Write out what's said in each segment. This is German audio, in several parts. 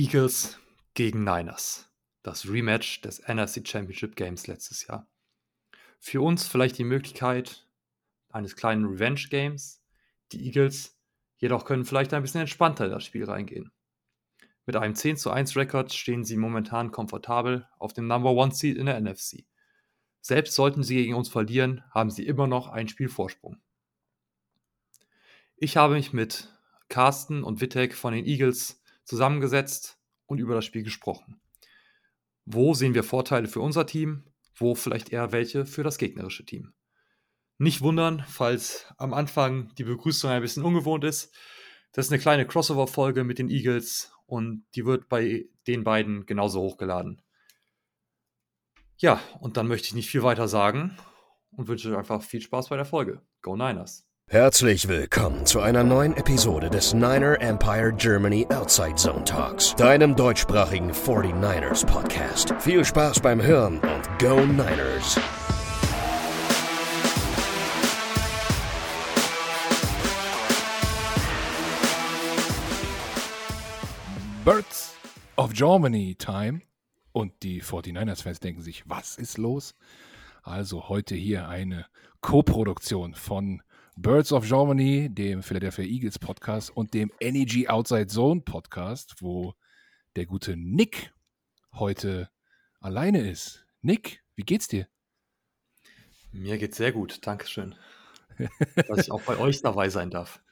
Eagles gegen Niners. Das Rematch des NFC Championship Games letztes Jahr. Für uns vielleicht die Möglichkeit eines kleinen Revenge Games. Die Eagles jedoch können vielleicht ein bisschen entspannter in das Spiel reingehen. Mit einem 10 zu 1 Rekord stehen sie momentan komfortabel auf dem Number One Seed in der NFC. Selbst sollten sie gegen uns verlieren, haben sie immer noch ein Spiel Vorsprung. Ich habe mich mit Carsten und Wittek von den Eagles zusammengesetzt und über das Spiel gesprochen. Wo sehen wir Vorteile für unser Team, wo vielleicht eher welche für das gegnerische Team? Nicht wundern, falls am Anfang die Begrüßung ein bisschen ungewohnt ist. Das ist eine kleine Crossover-Folge mit den Eagles und die wird bei den beiden genauso hochgeladen. Ja, und dann möchte ich nicht viel weiter sagen und wünsche euch einfach viel Spaß bei der Folge. Go Niners! Herzlich willkommen zu einer neuen Episode des Niner Empire Germany Outside Zone Talks, deinem deutschsprachigen 49ers Podcast. Viel Spaß beim Hören und Go Niners! Birds of Germany Time. Und die 49ers-Fans denken sich, was ist los? Also heute hier eine Co-Produktion von Birds of Germany, dem Philadelphia Eagles Podcast und dem NEG Outside Zone Podcast, wo der gute Nick heute alleine ist. Nick, wie geht's dir? Mir geht's sehr gut, Dankeschön. dass ich auch bei euch dabei sein darf.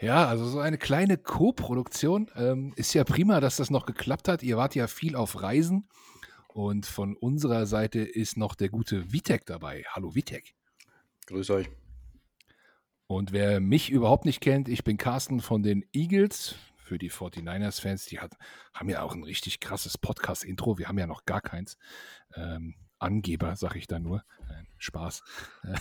Ja, also so eine kleine Co-Produktion. Ähm, ist ja prima, dass das noch geklappt hat. Ihr wart ja viel auf Reisen. Und von unserer Seite ist noch der gute Vitek dabei. Hallo Vitek. Grüß euch. Und wer mich überhaupt nicht kennt, ich bin Carsten von den Eagles. Für die 49ers-Fans, die hat, haben ja auch ein richtig krasses Podcast-Intro. Wir haben ja noch gar keins. Ähm, Angeber, sag ich da nur. Nein, Spaß.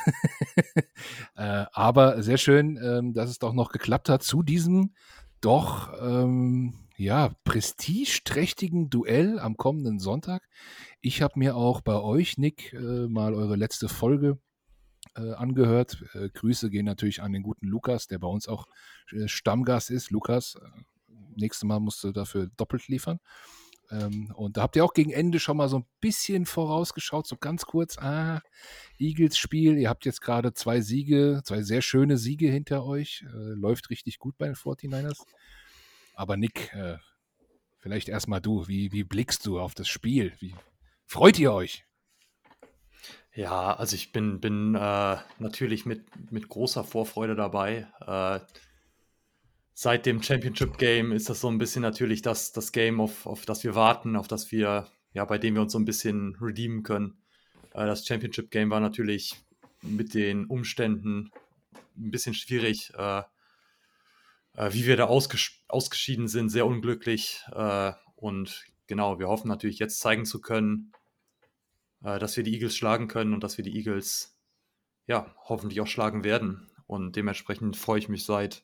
äh, aber sehr schön, ähm, dass es doch noch geklappt hat zu diesem doch ähm, ja, prestigeträchtigen Duell am kommenden Sonntag. Ich habe mir auch bei euch, Nick, äh, mal eure letzte Folge äh, angehört. Äh, Grüße gehen natürlich an den guten Lukas, der bei uns auch äh, Stammgast ist. Lukas, äh, nächstes Mal musst du dafür doppelt liefern. Ähm, und da habt ihr auch gegen Ende schon mal so ein bisschen vorausgeschaut, so ganz kurz. Ah, Eagles Spiel, ihr habt jetzt gerade zwei Siege, zwei sehr schöne Siege hinter euch. Äh, läuft richtig gut bei den 49ers. Aber Nick, äh, vielleicht erstmal du, wie, wie blickst du auf das Spiel? Wie freut ihr euch? Ja, also ich bin, bin äh, natürlich mit, mit großer Vorfreude dabei. Äh, seit dem Championship Game ist das so ein bisschen natürlich das, das Game, auf, auf das wir warten, auf das wir, ja, bei dem wir uns so ein bisschen redeemen können. Äh, das Championship Game war natürlich mit den Umständen ein bisschen schwierig. Äh, äh, wie wir da ausges ausgeschieden sind, sehr unglücklich. Äh, und genau, wir hoffen natürlich jetzt zeigen zu können, äh, dass wir die Eagles schlagen können und dass wir die Eagles ja hoffentlich auch schlagen werden. Und dementsprechend freue ich mich seit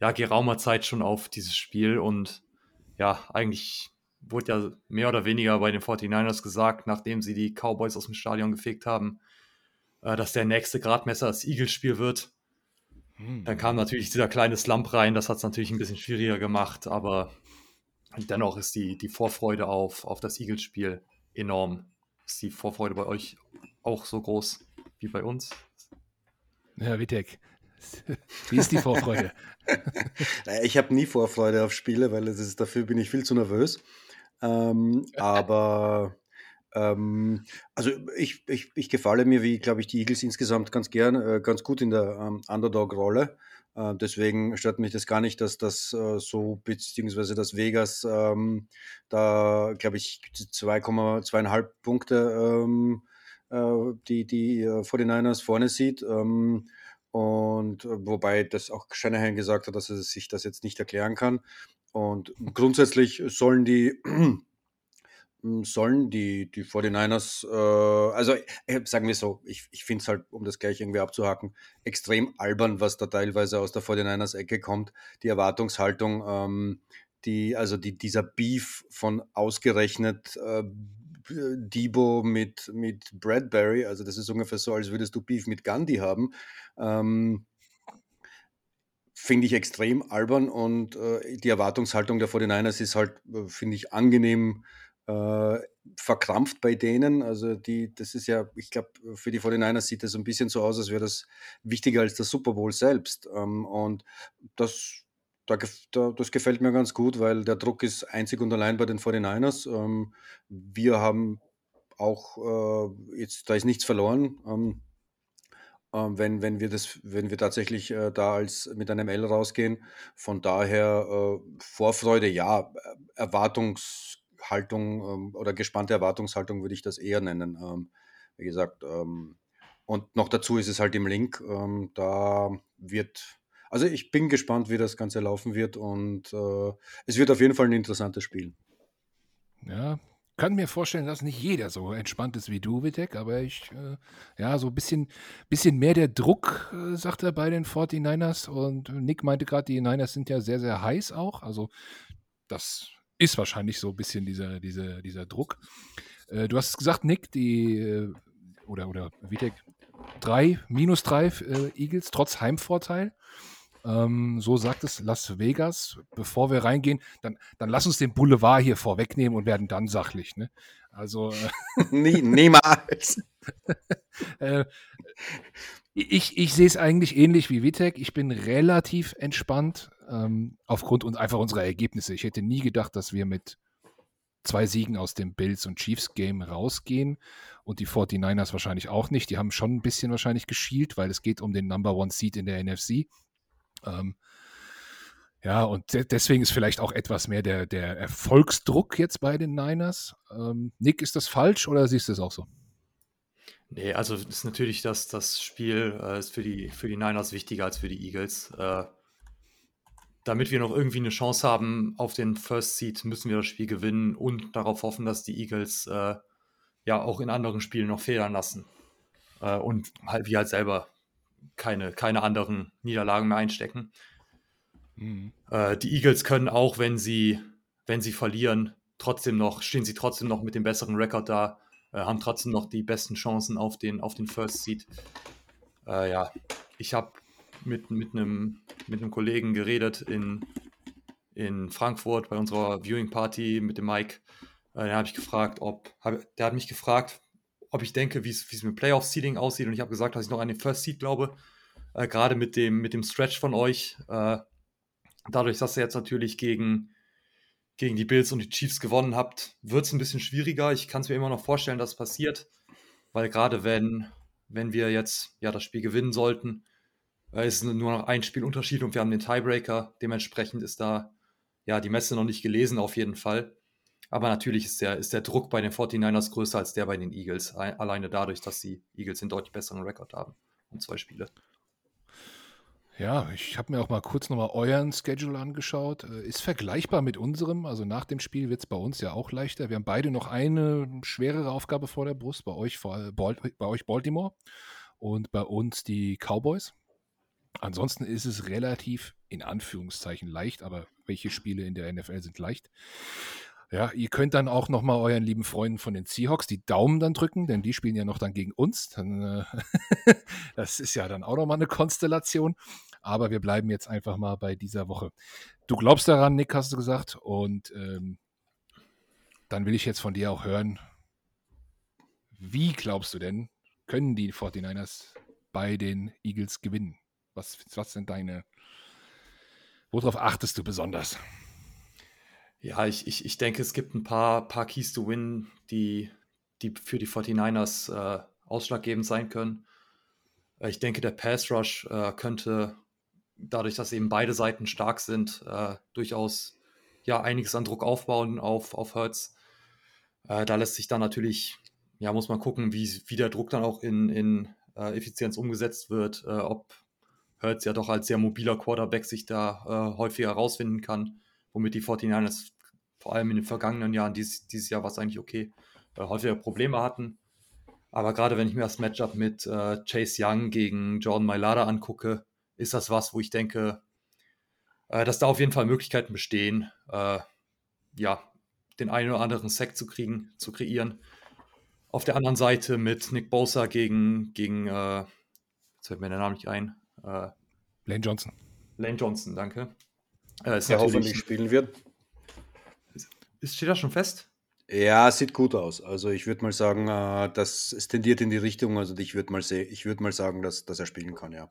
ja, geraumer Zeit schon auf dieses Spiel. Und ja, eigentlich wurde ja mehr oder weniger bei den 49ers gesagt, nachdem sie die Cowboys aus dem Stadion gefegt haben, äh, dass der nächste Gradmesser das Eagles-Spiel wird. Hm. Dann kam natürlich dieser kleine Slump rein, das hat es natürlich ein bisschen schwieriger gemacht, aber dennoch ist die, die Vorfreude auf, auf das Eagles-Spiel enorm. Ist die Vorfreude bei euch auch so groß wie bei uns? Ja, Witek, wie ist die Vorfreude? ich habe nie Vorfreude auf Spiele, weil es ist, dafür bin ich viel zu nervös. Ähm, aber ähm, also ich, ich, ich gefalle mir, wie glaube ich, die Eagles insgesamt ganz gern, äh, ganz gut in der ähm, Underdog-Rolle. Äh, deswegen stört mich das gar nicht, dass das äh, so, beziehungsweise dass Vegas ähm, da, glaube ich, 2,2,5 Punkte ähm, äh, die, die 49ers äh, vorne sieht. Ähm, und wobei das auch Shanahan gesagt hat, dass er sich das jetzt nicht erklären kann. Und grundsätzlich sollen die sollen die, die 49ers, äh, also äh, sagen wir so, ich, ich finde es halt, um das gleich irgendwie abzuhaken, extrem albern, was da teilweise aus der 49ers Ecke kommt. Die Erwartungshaltung, ähm, die, also die, dieser Beef von ausgerechnet äh, Debo mit, mit Bradbury, also das ist ungefähr so, als würdest du Beef mit Gandhi haben. Ähm, finde ich extrem albern und äh, die Erwartungshaltung der 49ers ist halt, äh, finde ich, angenehm äh, verkrampft bei denen. Also die, das ist ja, ich glaube, für die 49ers sieht das ein bisschen so aus, als wäre das wichtiger als der Super Bowl selbst. Ähm, und das, da, da, das gefällt mir ganz gut, weil der Druck ist einzig und allein bei den 49ers. Ähm, wir haben auch äh, jetzt, da ist nichts verloren. Ähm, ähm, wenn, wenn wir das, wenn wir tatsächlich äh, da als mit einem L rausgehen. Von daher äh, Vorfreude, ja, Erwartungshaltung ähm, oder gespannte Erwartungshaltung würde ich das eher nennen. Ähm, wie gesagt, ähm, und noch dazu ist es halt im Link. Da wird, also ich bin gespannt, wie das Ganze laufen wird und äh, es wird auf jeden Fall ein interessantes Spiel. Ja, kann mir vorstellen, dass nicht jeder so entspannt ist wie du, Vitek, aber ich, äh, ja, so ein bisschen, bisschen mehr der Druck, äh, sagt er bei den 49ers. Und Nick meinte gerade, die Niners sind ja sehr, sehr heiß auch. Also, das ist wahrscheinlich so ein bisschen dieser, dieser, dieser Druck. Äh, du hast gesagt, Nick, die, äh, oder, oder Vitek, drei, minus drei äh, Eagles, trotz Heimvorteil. Ähm, so sagt es Las Vegas. Bevor wir reingehen, dann, dann lass uns den Boulevard hier vorwegnehmen und werden dann sachlich. Ne? Also. Äh, Nie, niemals. äh, ich, ich sehe es eigentlich ähnlich wie Vitek. Ich bin relativ entspannt ähm, aufgrund und einfach unserer Ergebnisse. Ich hätte nie gedacht, dass wir mit zwei Siegen aus dem Bills und Chiefs Game rausgehen und die 49ers wahrscheinlich auch nicht. Die haben schon ein bisschen wahrscheinlich geschielt, weil es geht um den Number One Seed in der NFC. Ähm, ja, und de deswegen ist vielleicht auch etwas mehr der, der Erfolgsdruck jetzt bei den Niners. Ähm, Nick, ist das falsch oder siehst du es auch so? Nee, also ist natürlich das, das Spiel äh, ist für die, für die Niners wichtiger als für die Eagles. Äh, damit wir noch irgendwie eine Chance haben auf den First Seed, müssen wir das Spiel gewinnen und darauf hoffen, dass die Eagles äh, ja auch in anderen Spielen noch federn lassen. Äh, und halt wir halt selber keine, keine anderen Niederlagen mehr einstecken. Mhm. Äh, die Eagles können auch, wenn sie, wenn sie verlieren, trotzdem noch, stehen sie trotzdem noch mit dem besseren Rekord da, äh, haben trotzdem noch die besten Chancen auf den, auf den First Seed. Äh, ja, ich habe mit, mit, einem, mit einem Kollegen geredet in, in Frankfurt bei unserer Viewing Party mit dem Mike. Äh, habe ich gefragt, ob, hab, der hat mich gefragt, ob ich denke, wie es mit Playoff-Seeding aussieht. Und ich habe gesagt, dass ich noch an den First Seed glaube. Äh, Gerade mit dem, mit dem Stretch von euch. Äh, dadurch, dass ihr jetzt natürlich gegen, gegen die Bills und die Chiefs gewonnen habt, wird es ein bisschen schwieriger. Ich kann es mir immer noch vorstellen, dass passiert. Weil gerade wenn, wenn wir jetzt ja das Spiel gewinnen sollten, äh, ist nur noch ein Spielunterschied und wir haben den Tiebreaker. Dementsprechend ist da ja die Messe noch nicht gelesen, auf jeden Fall. Aber natürlich ist der, ist der Druck bei den 49ers größer als der bei den Eagles. Alleine dadurch, dass die Eagles einen deutlich besseren Rekord haben. Und zwei Spiele. Ja, ich habe mir auch mal kurz nochmal euren Schedule angeschaut. Äh, ist vergleichbar mit unserem. Also nach dem Spiel wird es bei uns ja auch leichter. Wir haben beide noch eine schwerere Aufgabe vor der Brust. Bei euch, bei euch Baltimore und bei uns die Cowboys. Ansonsten ist es relativ in Anführungszeichen leicht, aber welche Spiele in der NFL sind leicht? Ja, ihr könnt dann auch nochmal euren lieben Freunden von den Seahawks die Daumen dann drücken, denn die spielen ja noch dann gegen uns. Dann, äh, das ist ja dann auch nochmal eine Konstellation. Aber wir bleiben jetzt einfach mal bei dieser Woche. Du glaubst daran, Nick, hast du gesagt. Und ähm, dann will ich jetzt von dir auch hören, wie glaubst du denn, können die 49ers bei den Eagles gewinnen? Was, was sind deine, worauf achtest du besonders? Ja, ich, ich, ich denke, es gibt ein paar, paar Keys to Win, die, die für die 49ers äh, ausschlaggebend sein können. Äh, ich denke, der Pass Rush äh, könnte, dadurch, dass eben beide Seiten stark sind, äh, durchaus ja, einiges an Druck aufbauen auf, auf Hertz. Äh, da lässt sich dann natürlich, ja, muss man gucken, wie, wie der Druck dann auch in, in äh, Effizienz umgesetzt wird, ob Hertz ja doch als sehr mobiler Quarterback sich da häufiger herausfinden kann womit die 49ers vor allem in den vergangenen Jahren, dieses, dieses Jahr war es eigentlich okay, äh, häufiger Probleme hatten. Aber gerade wenn ich mir das Matchup mit äh, Chase Young gegen Jordan Mailata angucke, ist das was, wo ich denke, äh, dass da auf jeden Fall Möglichkeiten bestehen, äh, ja, den einen oder anderen Sack zu kriegen, zu kreieren. Auf der anderen Seite mit Nick Bosa gegen, gegen äh, jetzt fällt mir der Name nicht ein. Äh, Lane Johnson. Lane Johnson, danke. Äh, der hoffentlich spielen wird. Ist, steht das schon fest? Ja, sieht gut aus. Also ich würde mal sagen, äh, das es tendiert in die Richtung. Also ich würde mal, würd mal sagen, dass, dass er spielen kann, ja.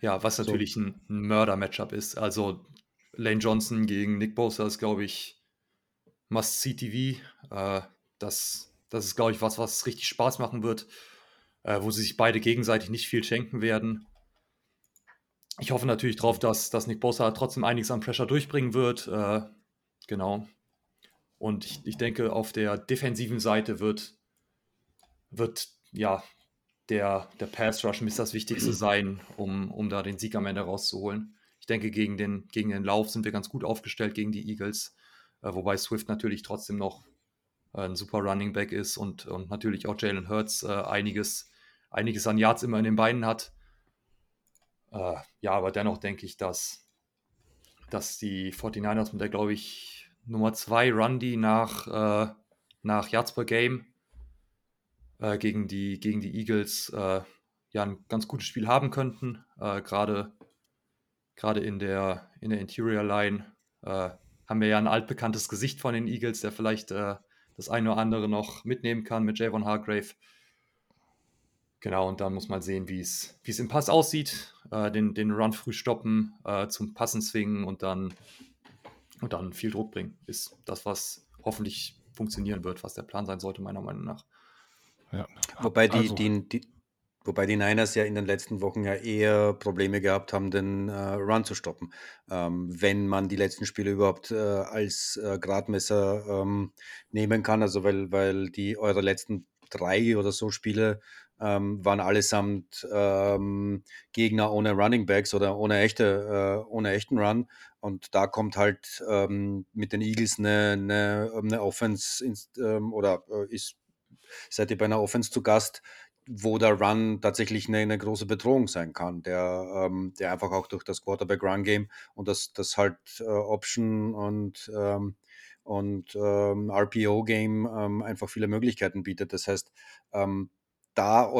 Ja, was natürlich so. ein, ein Mörder-Matchup ist. Also Lane Johnson gegen Nick Bosa ist, glaube ich, Must-See-TV. Äh, das, das ist, glaube ich, was, was richtig Spaß machen wird, äh, wo sie sich beide gegenseitig nicht viel schenken werden. Ich hoffe natürlich darauf, dass, dass Nick Bosa trotzdem einiges an Pressure durchbringen wird. Äh, genau. Und ich, ich denke, auf der defensiven Seite wird, wird ja der, der Pass Rush muss das Wichtigste sein, um, um da den Sieg am Ende rauszuholen. Ich denke, gegen den, gegen den Lauf sind wir ganz gut aufgestellt gegen die Eagles, äh, wobei Swift natürlich trotzdem noch äh, ein super Running Back ist und, und natürlich auch Jalen Hurts äh, einiges, einiges an Yards immer in den Beinen hat. Äh, ja, aber dennoch denke ich, dass, dass die 49ers mit der, glaube ich, Nummer 2 Run, die nach, äh, nach Yards per Game äh, gegen, die, gegen die Eagles äh, ja ein ganz gutes Spiel haben könnten. Äh, Gerade in der, in der Interior Line äh, haben wir ja ein altbekanntes Gesicht von den Eagles, der vielleicht das eine oder andere noch mitnehmen kann mit Javon Hargrave. Genau, und dann muss man sehen, wie es im Pass aussieht. Äh, den, den Run früh stoppen, äh, zum Passen zwingen und dann, und dann viel Druck bringen. Ist das, was hoffentlich funktionieren wird, was der Plan sein sollte, meiner Meinung nach. Ja. Wobei die, also. die, die, wobei die Niners ja in den letzten Wochen ja eher Probleme gehabt haben, den äh, Run zu stoppen. Ähm, wenn man die letzten Spiele überhaupt äh, als äh, Gradmesser ähm, nehmen kann, also weil, weil die eure letzten drei oder so Spiele ähm, waren allesamt ähm, Gegner ohne Running Backs oder ohne echte, äh, ohne echten Run. Und da kommt halt ähm, mit den Eagles eine, eine, eine Offense ins, ähm, oder äh, ist seid ihr bei einer Offense zu Gast, wo der Run tatsächlich eine, eine große Bedrohung sein kann, der, ähm, der einfach auch durch das Quarterback-Run-Game und das, das halt äh, Option und, ähm, und ähm, RPO-Game ähm, einfach viele Möglichkeiten bietet. Das heißt, ähm, da,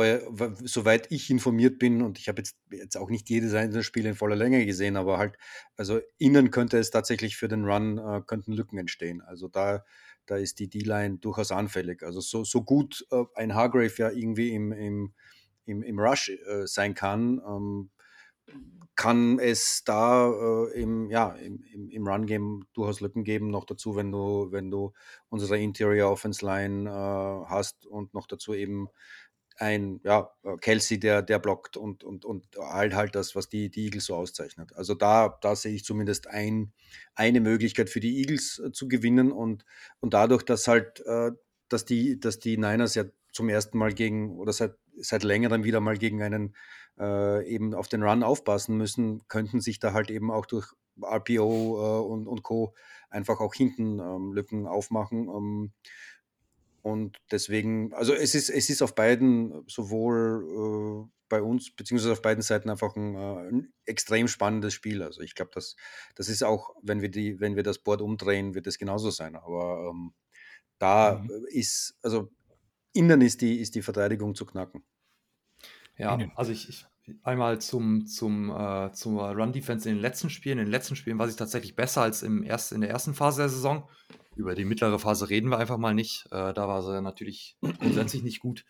soweit ich informiert bin, und ich habe jetzt, jetzt auch nicht jedes einzelne Spiel in voller Länge gesehen, aber halt, also innen könnte es tatsächlich für den Run, äh, könnten Lücken entstehen. Also da da ist die D-Line durchaus anfällig. Also so, so gut äh, ein Hargrave ja irgendwie im, im, im, im Rush äh, sein kann, ähm, kann es da äh, im, ja, im, im Run-Game durchaus Lücken geben. Noch dazu, wenn du, wenn du unsere Interior Offense Line äh, hast und noch dazu eben ein ja, äh, Kelsey, der, der blockt und, und, und halt halt das, was die, die Eagles so auszeichnet. Also da, da sehe ich zumindest ein, eine Möglichkeit für die Eagles äh, zu gewinnen und, und dadurch, dass halt, äh, dass die, dass die Niners ja zum ersten Mal gegen oder seit, seit längerem wieder mal gegen einen äh, eben auf den Run aufpassen müssen, könnten sich da halt eben auch durch RPO äh, und, und Co. einfach auch hinten ähm, Lücken aufmachen. Ähm, und deswegen, also es ist, es ist auf beiden, sowohl äh, bei uns, beziehungsweise auf beiden Seiten einfach ein, äh, ein extrem spannendes Spiel. Also ich glaube, das, das ist auch, wenn wir die, wenn wir das Board umdrehen, wird es genauso sein. Aber ähm, da mhm. ist, also innen ist die, ist die Verteidigung zu knacken. Ja, also ich, ich einmal zum, zum, äh, zum Run-Defense in den letzten Spielen. In den letzten Spielen war sie tatsächlich besser als im erst, in der ersten Phase der Saison. Über die mittlere Phase reden wir einfach mal nicht. Äh, da war sie natürlich grundsätzlich nicht gut.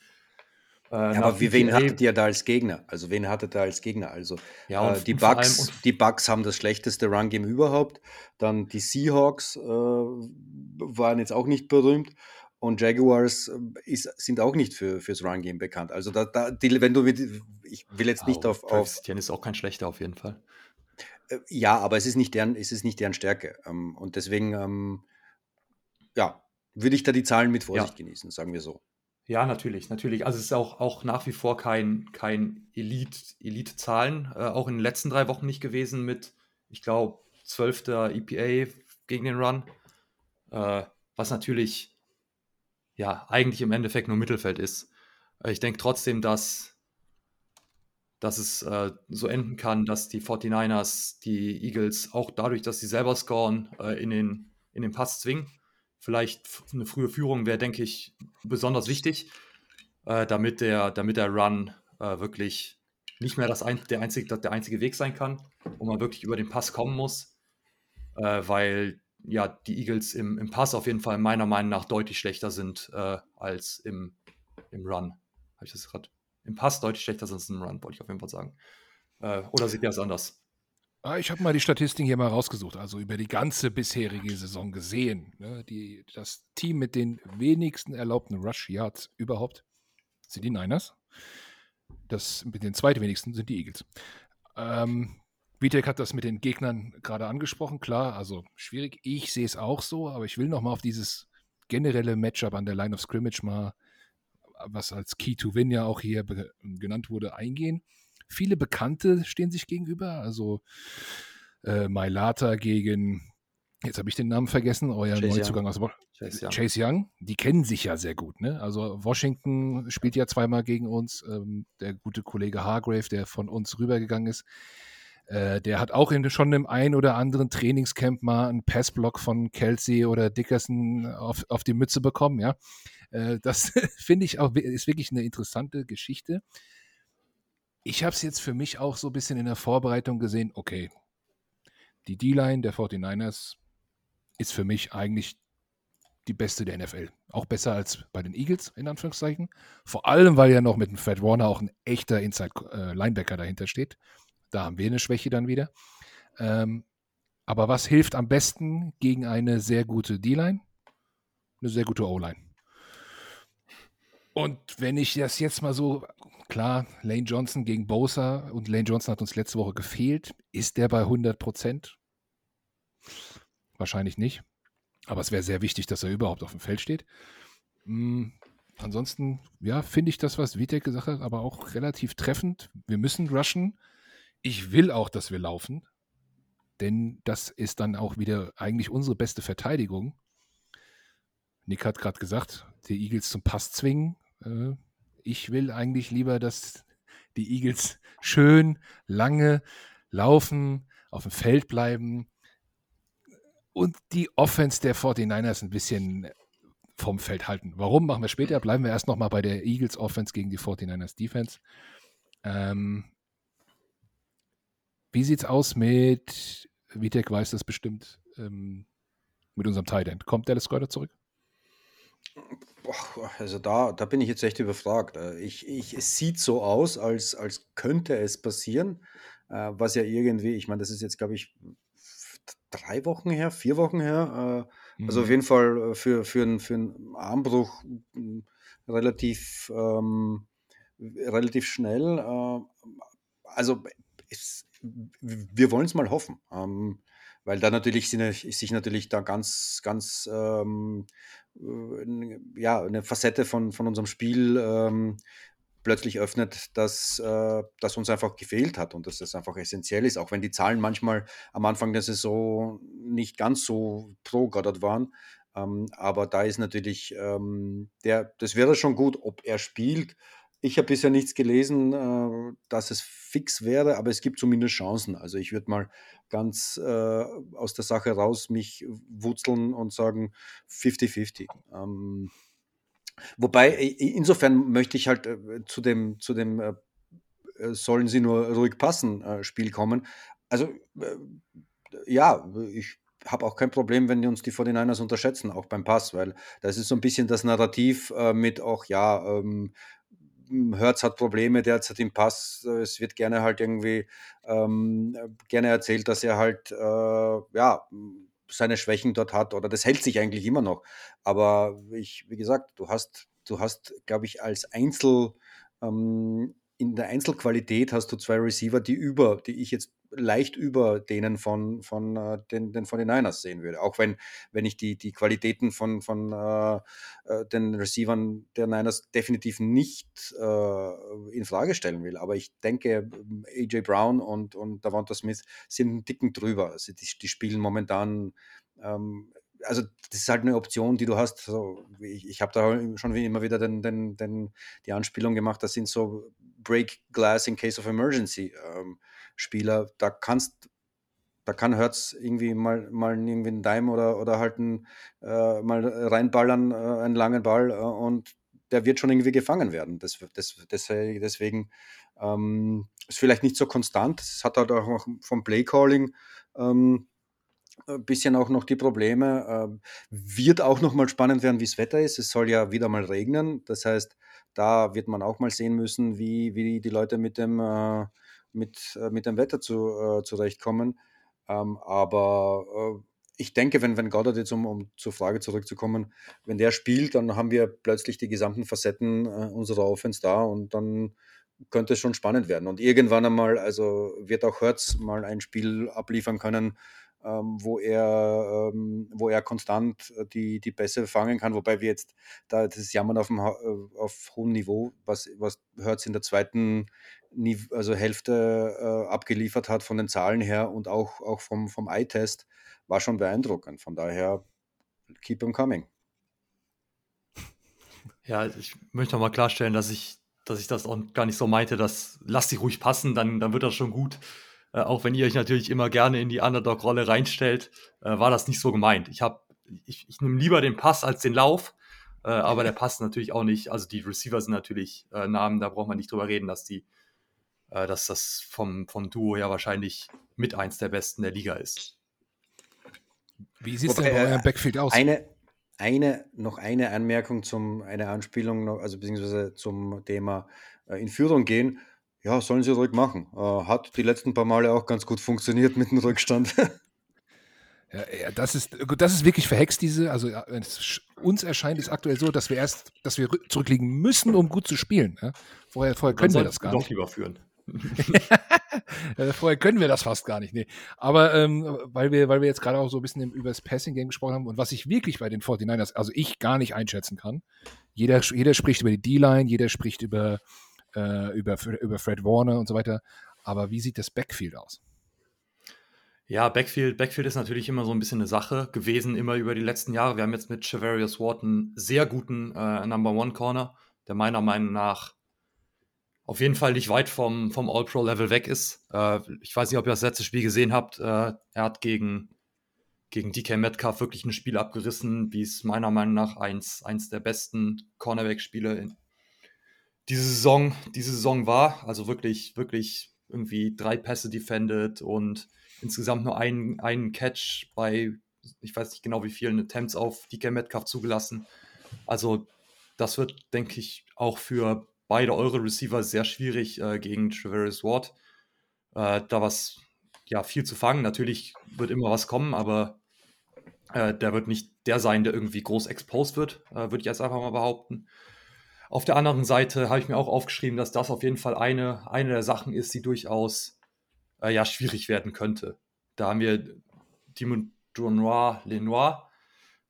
Äh, ja, aber wie, wen hattet ihr da als Gegner? Also wen hattet ihr als Gegner? Also ja, äh, die, Bucks, die Bucks haben das schlechteste Run-Game überhaupt. Dann die Seahawks äh, waren jetzt auch nicht berühmt. Und Jaguars äh, ist, sind auch nicht für, fürs Run-Game bekannt. Also da, da die, wenn du mit, ich will jetzt nicht auf. auf ist auch kein schlechter auf jeden Fall. Äh, ja, aber es ist nicht deren, es ist nicht deren Stärke. Ähm, und deswegen ähm, ja, würde ich da die Zahlen mit Vorsicht ja. genießen, sagen wir so. Ja, natürlich, natürlich. Also es ist auch, auch nach wie vor kein, kein Elite-Zahlen, äh, auch in den letzten drei Wochen nicht gewesen mit, ich glaube, 12. EPA gegen den Run, äh, was natürlich ja eigentlich im Endeffekt nur Mittelfeld ist. Äh, ich denke trotzdem, dass, dass es äh, so enden kann, dass die 49ers die Eagles auch dadurch, dass sie selber scoren, äh, in, den, in den Pass zwingen vielleicht eine frühe Führung wäre, denke ich, besonders wichtig, äh, damit, der, damit der Run äh, wirklich nicht mehr das ein, der, einzige, der einzige Weg sein kann, wo man wirklich über den Pass kommen muss, äh, weil ja die Eagles im, im Pass auf jeden Fall meiner Meinung nach deutlich schlechter sind äh, als im, im Run. Habe ich das gerade? Im Pass deutlich schlechter sind als im Run, wollte ich auf jeden Fall sagen. Äh, oder sieht ihr das anders? Ah, ich habe mal die Statistiken hier mal rausgesucht, also über die ganze bisherige Saison gesehen. Ne? Die, das Team mit den wenigsten erlaubten Rush Yards überhaupt sind die Niners. Das mit den zweitwenigsten sind die Eagles. Ähm, Vitek hat das mit den Gegnern gerade angesprochen, klar, also schwierig. Ich sehe es auch so, aber ich will noch mal auf dieses generelle Matchup an der Line of Scrimmage mal, was als Key to Win ja auch hier genannt wurde, eingehen. Viele Bekannte stehen sich gegenüber, also äh, Mailata gegen, jetzt habe ich den Namen vergessen, euer Chase Neuzugang Young. aus Chase Young. Chase Young. Die kennen sich ja sehr gut, ne? Also Washington spielt ja zweimal gegen uns, ähm, der gute Kollege Hargrave, der von uns rübergegangen ist, äh, der hat auch in, schon im ein oder anderen Trainingscamp mal einen Passblock von Kelsey oder Dickerson auf, auf die Mütze bekommen, ja. Äh, das finde ich auch, ist wirklich eine interessante Geschichte. Ich habe es jetzt für mich auch so ein bisschen in der Vorbereitung gesehen, okay, die D-Line der 49ers ist für mich eigentlich die beste der NFL. Auch besser als bei den Eagles, in Anführungszeichen. Vor allem, weil ja noch mit dem Fred Warner auch ein echter Inside-Linebacker äh, dahinter steht. Da haben wir eine Schwäche dann wieder. Ähm, aber was hilft am besten gegen eine sehr gute D-Line? Eine sehr gute O-Line. Und wenn ich das jetzt mal so, klar, Lane Johnson gegen Bosa und Lane Johnson hat uns letzte Woche gefehlt. Ist der bei 100 Prozent? Wahrscheinlich nicht. Aber es wäre sehr wichtig, dass er überhaupt auf dem Feld steht. Hm, ansonsten, ja, finde ich das, was Vitek gesagt hat, aber auch relativ treffend. Wir müssen rushen. Ich will auch, dass wir laufen, denn das ist dann auch wieder eigentlich unsere beste Verteidigung. Nick hat gerade gesagt, die Eagles zum Pass zwingen. Äh, ich will eigentlich lieber, dass die Eagles schön lange laufen, auf dem Feld bleiben und die Offense der 49ers ein bisschen vom Feld halten. Warum machen wir später? Bleiben wir erst nochmal bei der Eagles Offense gegen die 49ers Defense. Ähm, wie sieht's aus mit, Vitek weiß das bestimmt, ähm, mit unserem Tight End? Kommt Dallas Goddard zurück? Also da, da bin ich jetzt echt überfragt. Äh, ich, ich, es sieht so aus, als, als könnte es passieren, äh, was ja irgendwie, ich meine, das ist jetzt, glaube ich, drei Wochen her, vier Wochen her. Äh, also auf mhm. jeden Fall für, für, einen, für einen Armbruch relativ, ähm, relativ schnell. also es, wir wollen es mal hoffen. Ähm, weil da natürlich sich natürlich da ganz, ganz ähm, äh, ja, eine Facette von, von unserem Spiel ähm, plötzlich öffnet, dass äh, das uns einfach gefehlt hat und dass das einfach essentiell ist, auch wenn die Zahlen manchmal am Anfang der Saison nicht ganz so pro Goddard waren. Ähm, aber da ist natürlich ähm, der, das wäre schon gut, ob er spielt. Ich habe bisher nichts gelesen, äh, dass es fix wäre, aber es gibt zumindest Chancen. Also ich würde mal ganz äh, aus der Sache raus mich wurzeln und sagen 50-50. Ähm, wobei, insofern möchte ich halt äh, zu dem, zu dem äh, äh, sollen sie nur ruhig passen äh, Spiel kommen. Also ja, ich habe auch kein Problem, wenn die uns die 49ers unterschätzen, auch beim Pass, weil das ist so ein bisschen das Narrativ äh, mit auch, ja, ähm, Hertz hat Probleme derzeit im Pass. Es wird gerne halt irgendwie ähm, gerne erzählt, dass er halt äh, ja seine Schwächen dort hat oder das hält sich eigentlich immer noch. Aber ich, wie gesagt, du hast, du hast, glaube ich, als Einzel ähm, in der Einzelqualität hast du zwei Receiver, die über, die ich jetzt leicht über denen von, von äh, den, den 49ers sehen würde. Auch wenn, wenn ich die, die Qualitäten von, von äh, äh, den Receivern der Niners definitiv nicht äh, in Frage stellen will. Aber ich denke, AJ Brown und, und Davonta Smith sind einen Dicken drüber. Also die, die spielen momentan ähm, also das ist halt eine Option, die du hast. So, ich ich habe da schon wie immer wieder den, den, den, die Anspielung gemacht, das sind so Break Glass in Case of Emergency ähm, Spieler. Da kannst da kann Hertz irgendwie mal, mal irgendwie einen Dime oder, oder halt ein, äh, mal reinballern, äh, einen langen Ball äh, und der wird schon irgendwie gefangen werden. Das, das, das, deswegen ähm, ist vielleicht nicht so konstant. Es hat halt auch vom Playcalling ähm, ein bisschen auch noch die Probleme. Ähm, wird auch noch mal spannend werden, wie das Wetter ist. Es soll ja wieder mal regnen. Das heißt, da wird man auch mal sehen müssen, wie, wie die Leute mit dem, äh, mit, äh, mit dem Wetter zu, äh, zurechtkommen. Ähm, aber äh, ich denke, wenn, wenn Goddard jetzt, um, um zur Frage zurückzukommen, wenn der spielt, dann haben wir plötzlich die gesamten Facetten äh, unserer Offense da und dann könnte es schon spannend werden. Und irgendwann einmal, also wird auch Hertz mal ein Spiel abliefern können, ähm, wo, er, ähm, wo er konstant die, die Pässe fangen kann, wobei wir jetzt da das Jammern auf, dem, auf hohem Niveau, was, was Hertz in der zweiten also Hälfte äh, abgeliefert hat von den Zahlen her und auch, auch vom, vom Eye-Test, war schon beeindruckend. Von daher, keep them coming. Ja, ich möchte noch mal klarstellen, dass ich, dass ich das auch gar nicht so meinte, dass lasst dich ruhig passen, dann, dann wird das schon gut. Äh, auch wenn ihr euch natürlich immer gerne in die Underdog-Rolle reinstellt, äh, war das nicht so gemeint. Ich, ich, ich nehme lieber den Pass als den Lauf, äh, aber der Pass natürlich auch nicht. Also die Receiver sind natürlich äh, Namen, da braucht man nicht drüber reden, dass, die, äh, dass das vom, vom Duo ja wahrscheinlich mit eins der besten der Liga ist. Wie sieht es denn bei eurem Backfield aus? Eine, eine, noch eine Anmerkung zum, eine Anspielung, also beziehungsweise zum Thema äh, in Führung gehen. Ja, sollen sie ruhig machen. Äh, hat die letzten paar Male auch ganz gut funktioniert mit dem Rückstand. Ja, ja, das ist, das ist wirklich verhext, diese. Also, uns erscheint es aktuell so, dass wir erst, dass wir zurückliegen müssen, um gut zu spielen. Ja? Vorher, vorher können wir das gar doch nicht. lieber führen. Vorher können wir das fast gar nicht. Nee. Aber ähm, weil, wir, weil wir jetzt gerade auch so ein bisschen über das Passing-Game gesprochen haben und was ich wirklich bei den 49ers, also ich gar nicht einschätzen kann. Jeder, jeder spricht über die D-Line, jeder spricht über, äh, über, über Fred Warner und so weiter. Aber wie sieht das Backfield aus? Ja, Backfield, Backfield ist natürlich immer so ein bisschen eine Sache gewesen, immer über die letzten Jahre. Wir haben jetzt mit Chavarius Ward einen sehr guten äh, Number One Corner, der meiner Meinung nach auf jeden Fall nicht weit vom, vom All-Pro-Level weg ist. Äh, ich weiß nicht, ob ihr das letzte Spiel gesehen habt. Äh, er hat gegen, gegen DK Metcalf wirklich ein Spiel abgerissen, wie es meiner Meinung nach eins, eins der besten Cornerback-Spiele in diese Saison, diese Saison war. Also wirklich, wirklich irgendwie drei Pässe defended und insgesamt nur einen, einen Catch bei, ich weiß nicht genau wie vielen Attempts auf DK Metcalf zugelassen. Also das wird, denke ich, auch für beide eure Receiver sehr schwierig äh, gegen Travis Ward. Äh, da was ja viel zu fangen. Natürlich wird immer was kommen, aber äh, der wird nicht der sein, der irgendwie groß exposed wird, äh, würde ich jetzt einfach mal behaupten. Auf der anderen Seite habe ich mir auch aufgeschrieben, dass das auf jeden Fall eine, eine der Sachen ist, die durchaus äh, ja schwierig werden könnte. Da haben wir Dimon Dunois Lenoir,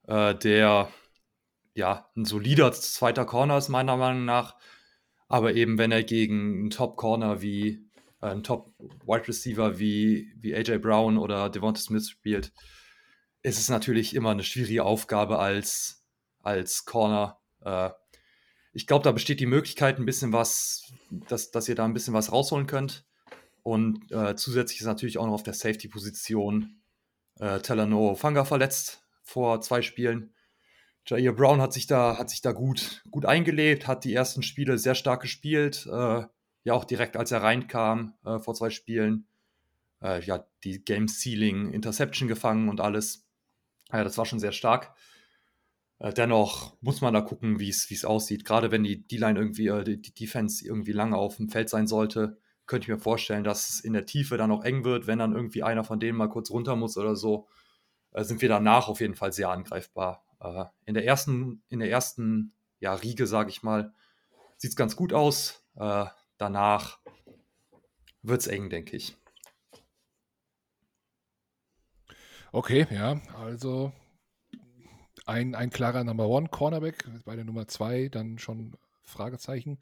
äh, der ja ein solider zweiter Corner ist meiner Meinung nach, aber eben, wenn er gegen einen Top-Corner wie äh, einen Top-Wide Receiver wie, wie AJ Brown oder Devonta Smith spielt, ist es natürlich immer eine schwierige Aufgabe als, als Corner. Äh, ich glaube, da besteht die Möglichkeit, ein bisschen was, dass, dass ihr da ein bisschen was rausholen könnt. Und äh, zusätzlich ist natürlich auch noch auf der Safety-Position äh, Telano Fanga verletzt vor zwei Spielen. Jair Brown hat sich da, hat sich da gut, gut eingelebt, hat die ersten Spiele sehr stark gespielt. Äh, ja, auch direkt als er reinkam äh, vor zwei Spielen. Äh, ja, die Game Ceiling Interception gefangen und alles. das war schon sehr stark. Äh, dennoch muss man da gucken, wie es aussieht. Gerade wenn die D-Line irgendwie, äh, die, die Defense irgendwie lange auf dem Feld sein sollte, könnte ich mir vorstellen, dass es in der Tiefe dann auch eng wird, wenn dann irgendwie einer von denen mal kurz runter muss oder so. Äh, sind wir danach auf jeden Fall sehr angreifbar. Äh, in der ersten, in der ersten ja, Riege, sage ich mal, sieht es ganz gut aus. Äh, danach wird es eng, denke ich. Okay, ja, also ein, ein klarer Number One Cornerback, bei der Nummer zwei dann schon Fragezeichen.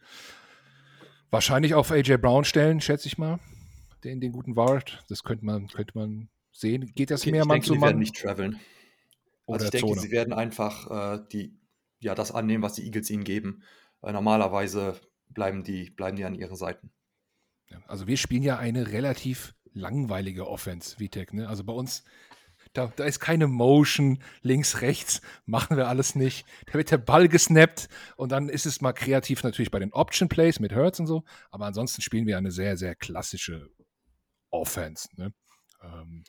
Wahrscheinlich auf AJ Brown stellen, schätze ich mal. Den, den guten Ward. Das könnte man, könnte man sehen. Geht das ich, mehr ich Mann denke, zu Mann? werden nicht traveln. Also ich denke, Zone. sie werden einfach äh, die, ja, das annehmen, was die Eagles ihnen geben. Äh, normalerweise bleiben die, bleiben die an ihren Seiten. Also wir spielen ja eine relativ langweilige Offense, Vitek. Ne? Also bei uns, Da, da ist keine Motion, links, rechts, machen wir alles nicht. Da wird der Ball gesnappt und dann ist es mal kreativ natürlich bei den Option Plays mit Hurts und so. Aber ansonsten spielen wir eine sehr, sehr klassische Offense. Ne? Ähm,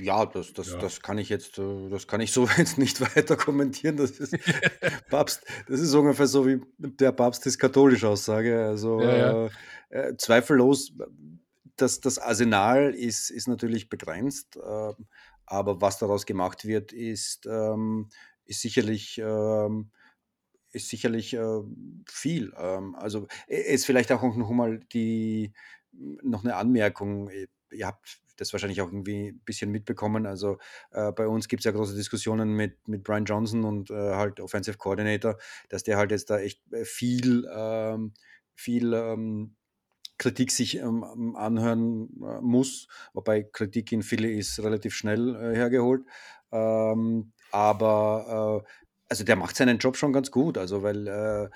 ja, das, das, ja. das kann ich jetzt, äh, das kann ich so jetzt nicht weiter kommentieren. Das ist Papst, das ist ungefähr so wie der Papst ist katholisch Aussage. Also ja, ja. Äh, äh, zweifellos, das, das Arsenal ist, ist natürlich begrenzt, äh, aber was daraus gemacht wird, ist, ähm, ist sicherlich ähm, ist sicherlich äh, viel. Ähm, also ist vielleicht auch noch mal die noch eine Anmerkung. Ihr habt das wahrscheinlich auch irgendwie ein bisschen mitbekommen. Also äh, bei uns gibt es ja große Diskussionen mit, mit Brian Johnson und äh, halt Offensive Coordinator, dass der halt jetzt da echt äh, viel, ähm, viel ähm, Kritik sich ähm, anhören äh, muss, wobei Kritik in Philly ist relativ schnell äh, hergeholt. Ähm, aber äh, also der macht seinen Job schon ganz gut, also weil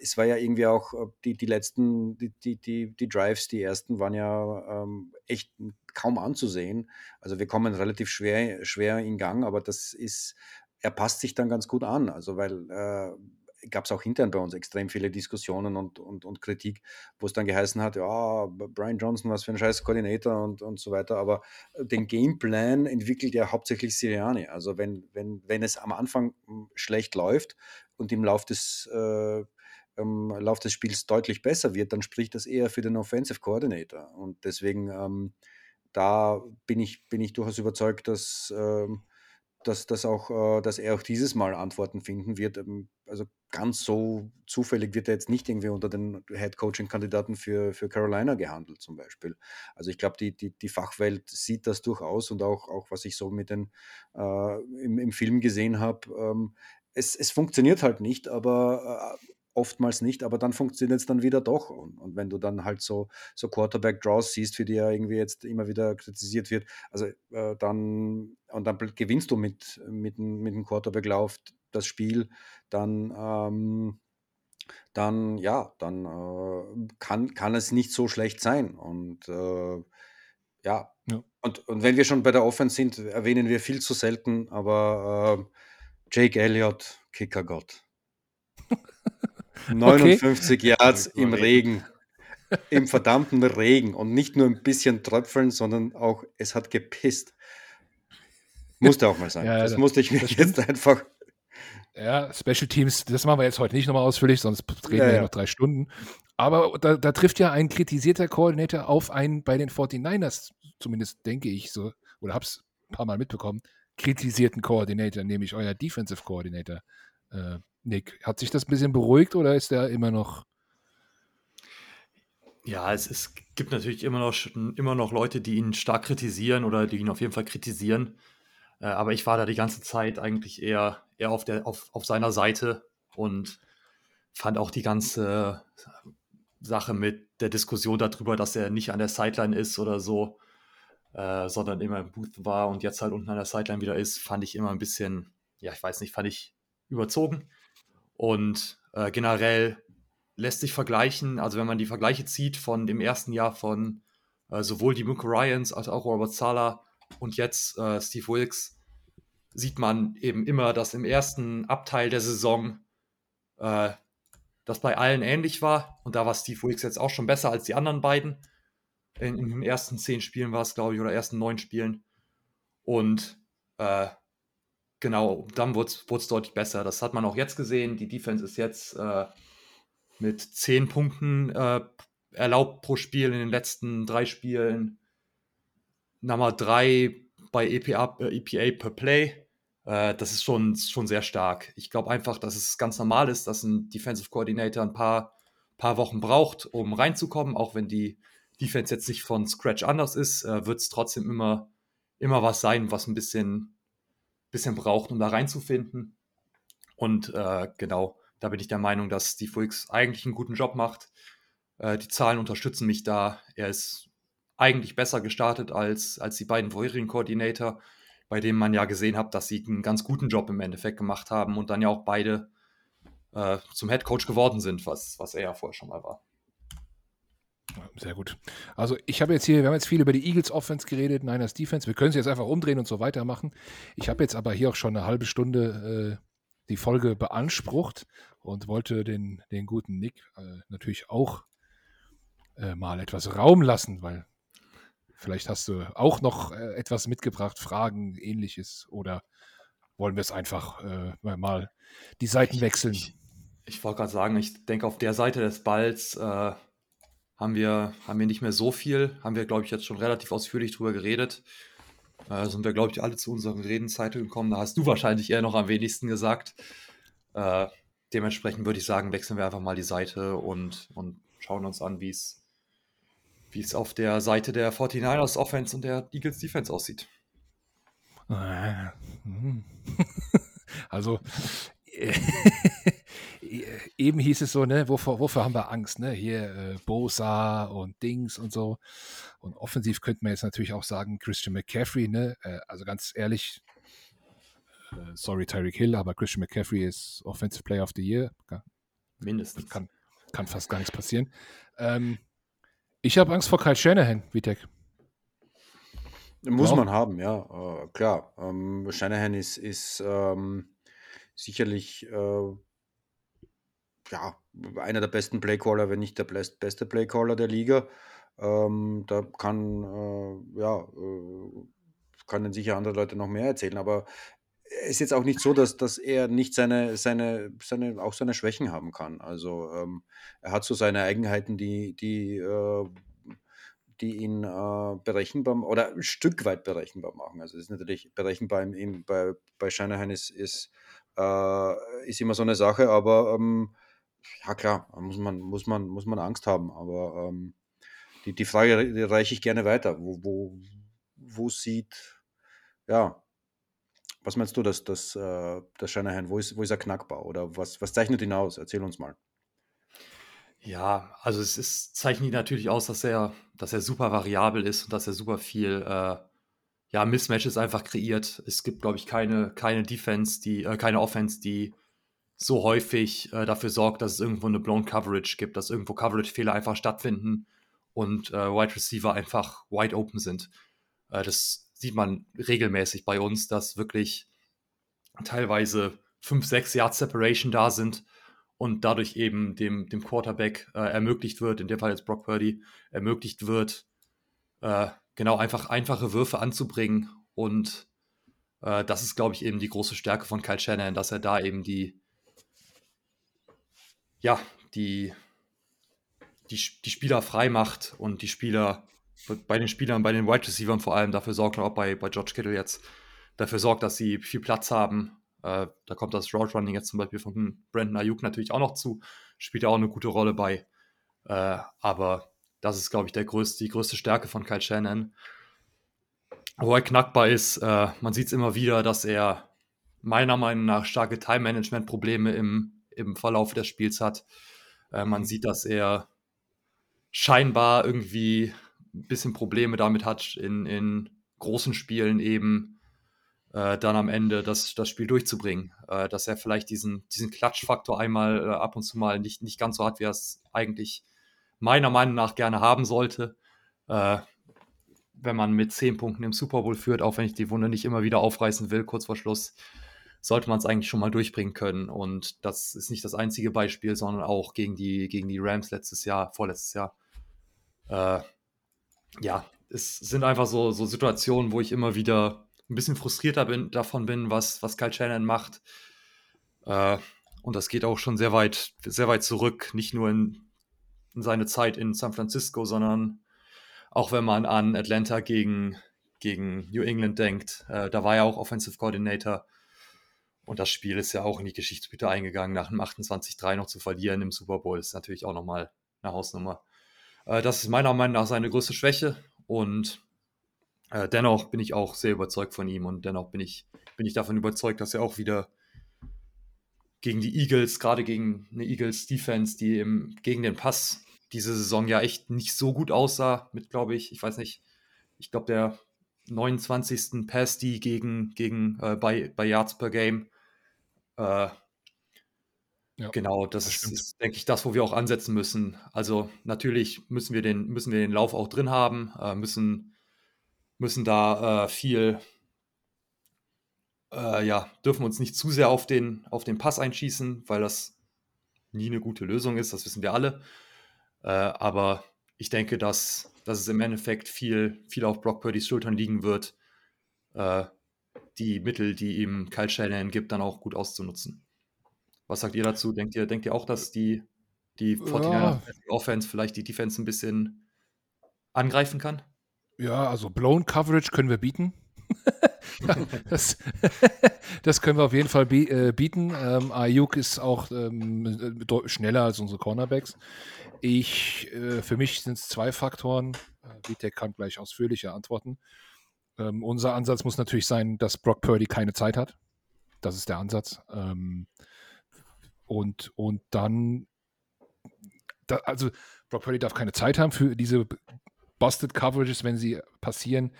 es war ja irgendwie auch die, die letzten, die, die, die, die Drives, die ersten waren ja ähm, echt kaum anzusehen. Also wir kommen relativ schwer, schwer in Gang, aber das ist, er passt sich dann ganz gut an. Also weil äh, gab es auch intern bei uns extrem viele Diskussionen und, und, und Kritik, wo es dann geheißen hat, ja, Brian Johnson, was für ein scheiß Koordinator und, und so weiter. Aber den Gameplan entwickelt ja hauptsächlich Siriani. Also wenn, wenn, wenn es am Anfang hm, schlecht läuft und im Lauf des äh, im Lauf des Spiels deutlich besser wird, dann spricht das eher für den Offensive Coordinator. Und deswegen ähm, da bin ich, bin ich durchaus überzeugt, dass, ähm, dass, dass, auch, äh, dass er auch dieses Mal Antworten finden wird. Ähm, also ganz so zufällig wird er jetzt nicht irgendwie unter den Head-Coaching-Kandidaten für, für Carolina gehandelt, zum Beispiel. Also ich glaube, die, die, die Fachwelt sieht das durchaus und auch, auch was ich so mit den äh, im, im Film gesehen habe, ähm, es, es funktioniert halt nicht, aber äh, oftmals nicht, aber dann funktioniert es dann wieder doch. Und, und, wenn du dann halt so, so Quarterback-Draws siehst, für die ja irgendwie jetzt immer wieder kritisiert wird, also äh, dann, und dann gewinnst du mit, mit, mit dem Quarterback-Lauf das Spiel, dann, ähm, dann ja, dann äh, kann, kann es nicht so schlecht sein. Und äh, ja. ja. Und, und wenn wir schon bei der Offense sind, erwähnen wir viel zu selten, aber äh, Jake Elliott, Kickergott. 59 okay. Yards im Regen. Im verdammten Regen. Und nicht nur ein bisschen tröpfeln, sondern auch, es hat gepisst. Musste auch mal sein. Ja, das, das, musste ich mir jetzt einfach. Ja, Special Teams, das machen wir jetzt heute nicht nochmal ausführlich, sonst reden ja, wir ja noch drei Stunden. Aber da, da, trifft ja ein kritisierter Koordinator auf einen bei den 49ers, zumindest denke ich so, oder hab's ein paar Mal mitbekommen, kritisierten Koordinator, nämlich euer Defensive Coordinator. Äh, Nick, hat sich das ein bisschen beruhigt oder ist er immer noch? Ja, es, es gibt natürlich immer noch, immer noch Leute, die ihn stark kritisieren oder die ihn auf jeden Fall kritisieren. Äh, aber ich war da die ganze Zeit eigentlich eher, eher auf, der, auf, auf seiner Seite und fand auch die ganze Sache mit der Diskussion darüber, dass er nicht an der Sideline ist oder so, äh, sondern immer im Booth war und jetzt halt unten an der Sideline wieder ist, fand ich immer ein bisschen, ja, ich weiß nicht, fand ich überzogen. Und äh, generell lässt sich vergleichen, also wenn man die Vergleiche zieht von dem ersten Jahr von äh, sowohl die Muko Ryans als auch Robert Sala und jetzt äh, Steve Wilkes, sieht man eben immer, dass im ersten Abteil der Saison äh, das bei allen ähnlich war. Und da war Steve Wilkes jetzt auch schon besser als die anderen beiden. In, in den ersten zehn Spielen war es, glaube ich, oder ersten neun Spielen. Und äh, genau, dann wurde es deutlich besser. Das hat man auch jetzt gesehen. Die Defense ist jetzt äh, mit 10 Punkten äh, erlaubt pro Spiel in den letzten drei Spielen. Nummer 3 bei EPA, äh, EPA per Play. Äh, das ist schon, schon sehr stark. Ich glaube einfach, dass es ganz normal ist, dass ein Defensive Coordinator ein paar, paar Wochen braucht, um reinzukommen. Auch wenn die Defense jetzt nicht von Scratch anders ist, äh, wird es trotzdem immer, immer was sein, was ein bisschen bisschen braucht, um da reinzufinden. Und äh, genau, da bin ich der Meinung, dass Steve Wilkes eigentlich einen guten Job macht. Äh, die Zahlen unterstützen mich da. Er ist eigentlich besser gestartet als, als die beiden vorherigen Koordinator, bei denen man ja gesehen hat, dass sie einen ganz guten Job im Endeffekt gemacht haben und dann ja auch beide äh, zum Head Coach geworden sind, was, was er ja vorher schon mal war. Sehr gut. Also ich habe jetzt hier, wir haben jetzt viel über die Eagles Offense geredet, Niners Defense. Wir können es jetzt einfach umdrehen und so weitermachen. Ich habe jetzt aber hier auch schon eine halbe Stunde äh, die Folge beansprucht und wollte den, den guten Nick äh, natürlich auch äh, mal etwas Raum lassen, weil vielleicht hast du auch noch äh, etwas mitgebracht, Fragen, ähnliches oder wollen wir es einfach äh, mal die Seiten wechseln? Ich, ich wollte gerade sagen, ich denke, auf der Seite des Balls äh, haben, wir, haben wir nicht mehr so viel. Haben wir, glaube ich, jetzt schon relativ ausführlich drüber geredet. Äh, sind wir, glaube ich, alle zu unseren Redenzeiten gekommen. Da hast du wahrscheinlich eher noch am wenigsten gesagt. Äh, dementsprechend würde ich sagen, wechseln wir einfach mal die Seite und, und schauen uns an, wie es wie es auf der Seite der 49ers Offense und der Eagles Defense aussieht. Also eben hieß es so, ne, wovor, wofür haben wir Angst, ne? Hier äh, Bosa und Dings und so. Und offensiv könnte man jetzt natürlich auch sagen, Christian McCaffrey, ne? Äh, also ganz ehrlich, äh, sorry Tyreek Hill, aber Christian McCaffrey ist Offensive Player of the Year. Mindestens. Kann, kann fast gar nichts passieren. Ähm, ich habe Angst vor Kyle Shanahan, Vitek. Muss ja. man haben, ja, äh, klar. Ähm, Shanahan ist, ist ähm, sicherlich äh, ja, einer der besten Playcaller, wenn nicht der beste Playcaller der Liga. Ähm, da kann, äh, ja, äh, können sicher andere Leute noch mehr erzählen, aber es ist jetzt auch nicht so, dass, dass er nicht seine, seine, seine, auch seine Schwächen haben kann. Also ähm, er hat so seine Eigenheiten, die, die, äh, die ihn äh, berechenbar oder ein Stück weit berechenbar machen. Also es ist natürlich berechenbar im, im, bei, bei Shanahan ist, ist, äh, ist immer so eine Sache, aber ähm, ja klar, muss man, muss man, muss man Angst haben. Aber ähm, die, die Frage die reiche ich gerne weiter. Wo, wo, wo sieht, ja, was meinst du, dass das, äh, das Shanahan, wo ist, wo ist er knackbar oder was, was zeichnet ihn aus? Erzähl uns mal. Ja, also es ist, zeichnet ihn natürlich aus, dass er, dass er super variabel ist und dass er super viel äh, ja, Mismatches einfach kreiert. Es gibt, glaube ich, keine, keine Defense, die, äh, keine Offense, die so häufig äh, dafür sorgt, dass es irgendwo eine blown Coverage gibt, dass irgendwo Coverage-Fehler einfach stattfinden und äh, Wide Receiver einfach wide open sind. Äh, das sieht man regelmäßig bei uns, dass wirklich teilweise 5, 6 Yards Separation da sind und dadurch eben dem, dem Quarterback äh, ermöglicht wird, in dem Fall jetzt Brock Purdy, ermöglicht wird, äh, genau einfach einfache Würfe anzubringen und äh, das ist, glaube ich, eben die große Stärke von Kyle Shannon, dass er da eben die, ja, die, die, die Spieler frei macht und die Spieler, bei den Spielern, bei den Wide Receivers vor allem dafür sorgt, auch bei, bei George Kittle jetzt, dafür sorgt, dass sie viel Platz haben. Äh, da kommt das Route Running jetzt zum Beispiel von Brandon Ayuk natürlich auch noch zu, spielt auch eine gute Rolle bei. Äh, aber das ist, glaube ich, der größte, die größte Stärke von Kyle Shannon. Wo er knackbar ist, äh, man sieht es immer wieder, dass er meiner Meinung nach starke Time-Management-Probleme im, im Verlauf des Spiels hat. Äh, man sieht, dass er scheinbar irgendwie ein bisschen Probleme damit hat, in, in großen Spielen eben äh, dann am Ende das, das Spiel durchzubringen. Äh, dass er vielleicht diesen, diesen Klatschfaktor einmal äh, ab und zu mal nicht, nicht ganz so hat, wie er es eigentlich meiner Meinung nach gerne haben sollte. Äh, wenn man mit zehn Punkten im Super Bowl führt, auch wenn ich die Wunde nicht immer wieder aufreißen will, kurz vor Schluss, sollte man es eigentlich schon mal durchbringen können. Und das ist nicht das einzige Beispiel, sondern auch gegen die, gegen die Rams letztes Jahr, vorletztes Jahr. Äh, ja, es sind einfach so, so Situationen, wo ich immer wieder ein bisschen frustrierter bin, davon bin, was, was Kyle Shannon macht. Äh, und das geht auch schon sehr weit, sehr weit zurück, nicht nur in, in seine Zeit in San Francisco, sondern auch wenn man an Atlanta gegen, gegen New England denkt. Äh, da war er auch Offensive Coordinator. Und das Spiel ist ja auch in die Geschichtsbücher eingegangen, nach einem 28-3 noch zu verlieren im Super Bowl. ist natürlich auch nochmal eine Hausnummer. Äh, das ist meiner Meinung nach seine größte Schwäche. Und äh, dennoch bin ich auch sehr überzeugt von ihm. Und dennoch bin ich, bin ich davon überzeugt, dass er auch wieder gegen die Eagles, gerade gegen eine Eagles Defense, die im, gegen den Pass diese Saison ja echt nicht so gut aussah, mit, glaube ich, ich weiß nicht, ich glaube, der 29. Pass, die gegen, gegen äh, bei, bei Yards per Game. Äh, Ja, genau, das, das ist, denke ich, das, wo wir auch ansetzen müssen. Also natürlich müssen wir den, müssen wir den Lauf auch drin haben, äh, müssen, müssen da äh, viel, äh, ja, dürfen uns nicht zu sehr auf den, auf den Pass einschießen, weil das nie eine gute Lösung ist, das wissen wir alle. Äh, aber ich denke, dass, dass es im Endeffekt viel, viel auf Brock Purdy's Schultern liegen wird, äh, die Mittel, die ihm Kyle Shanahan gibt, dann auch gut auszunutzen. Was sagt ihr dazu? Denkt ihr, denkt ihr auch, dass die, die 49 ja. Offense vielleicht die Defense ein bisschen angreifen kann? Ja, also Blown Coverage können wir bieten. das, das, können wir auf jeden Fall äh, bieten. Ähm, Ayuk ist auch ähm, schneller als unsere Cornerbacks. Ich, äh, für mich sind es zwei Faktoren. Äh, Vitek kann gleich ausführlicher antworten. Ähm, unser Ansatz muss natürlich sein, dass Brock Purdy keine Zeit hat. Das ist der Ansatz. Ähm, und, und dann, da, also Brock Purdy darf keine Zeit haben für diese Busted Coverages, wenn sie passieren,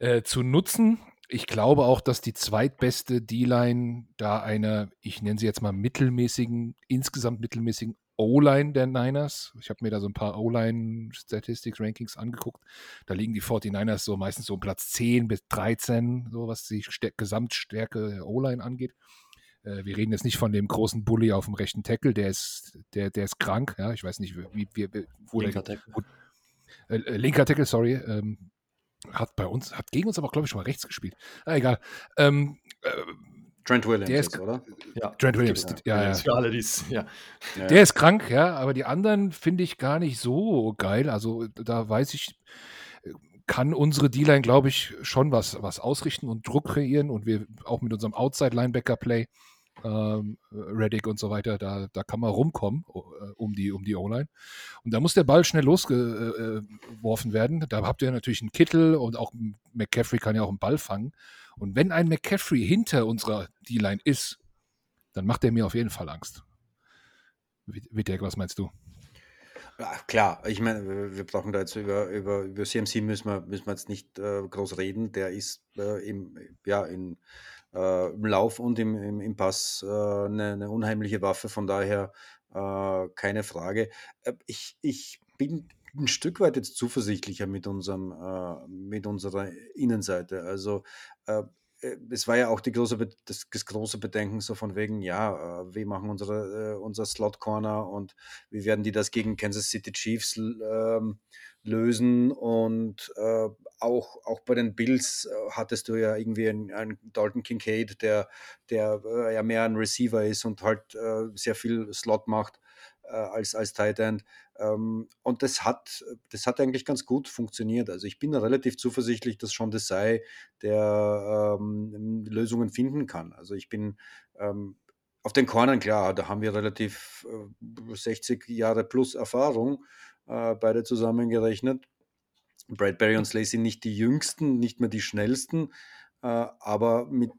äh, zu nutzen. Ich glaube auch, dass die zweitbeste D-Line da eine, ich nenne sie jetzt mal mittelmäßigen, insgesamt mittelmäßigen O-Line der Niners. Ich habe mir da so ein paar O-Line-Statistics, Rankings angeguckt. Da liegen die 49ers so meistens so um Platz 10 bis 13, so was die Gesamtstärke der O-Line angeht. Äh, wir reden jetzt nicht von dem großen Bully auf dem rechten Tackle, der ist, der, der ist krank, ja. Ich weiß nicht, wie, wie, wo linker der, Tackle. Wo, äh, äh, linker Tackle, sorry. Ähm, hat bei uns, hat gegen uns aber, glaube ich, schon mal rechts gespielt. Ah, egal. Ähm, äh, Trent Williams, der ist, oder? Ja, Trent Williams, ja, ja. Für alle, die's, ja. Der ist krank, ja, aber die anderen finde ich gar nicht so geil. Also da weiß ich, kann unsere D-Line, glaube ich, schon was, was ausrichten und Druck kreieren und wir auch mit unserem Outside-Linebacker-Play, ähm, Reddick und so weiter, da, da kann man rumkommen äh, um die, um die O-Line. Und da muss der Ball schnell losgeworfen werden. Da habt ihr natürlich einen Kittel und auch McCaffrey kann ja auch einen Ball fangen. Und wenn ein McCaffrey hinter unserer D-Line ist, dann macht er mir auf jeden Fall Angst. Wittek, was meinst du? Ja, klar, ich meine, wir brauchen da jetzt über, über, über CMC müssen wir, müssen wir jetzt nicht äh, groß reden. Der ist äh, im, ja, in, äh, im Lauf und im, im, im Pass äh, eine, eine, unheimliche Waffe, von daher äh, keine Frage. Äh, ich, ich bin ein Stück weit jetzt zuversichtlicher mit unserem, mit unserer Innenseite. Also äh, es war ja auch große, das, das, große Bedenken so von wegen, ja, äh, wir machen unsere, äh, unser Slot Corner und wie werden die das gegen Kansas City Chiefs ähm, lösen und äh, auch, auch bei den Bills äh, hattest du ja irgendwie einen, einen Dalton Kincaid, der, der äh, ja mehr ein Receiver ist und halt sehr viel Slot macht als, als Tight End. Ähm, und das hat, das hat eigentlich ganz gut funktioniert. Also ich bin relativ zuversichtlich, dass Sean Desai der ähm, Lösungen finden kann. Also ich bin ähm, auf den Cornern, klar, da haben wir relativ äh, 60 Jahre plus Erfahrung, äh, beide zusammengerechnet. Bradbury und Slacy nicht die jüngsten, nicht mehr die schnellsten, äh, aber mit,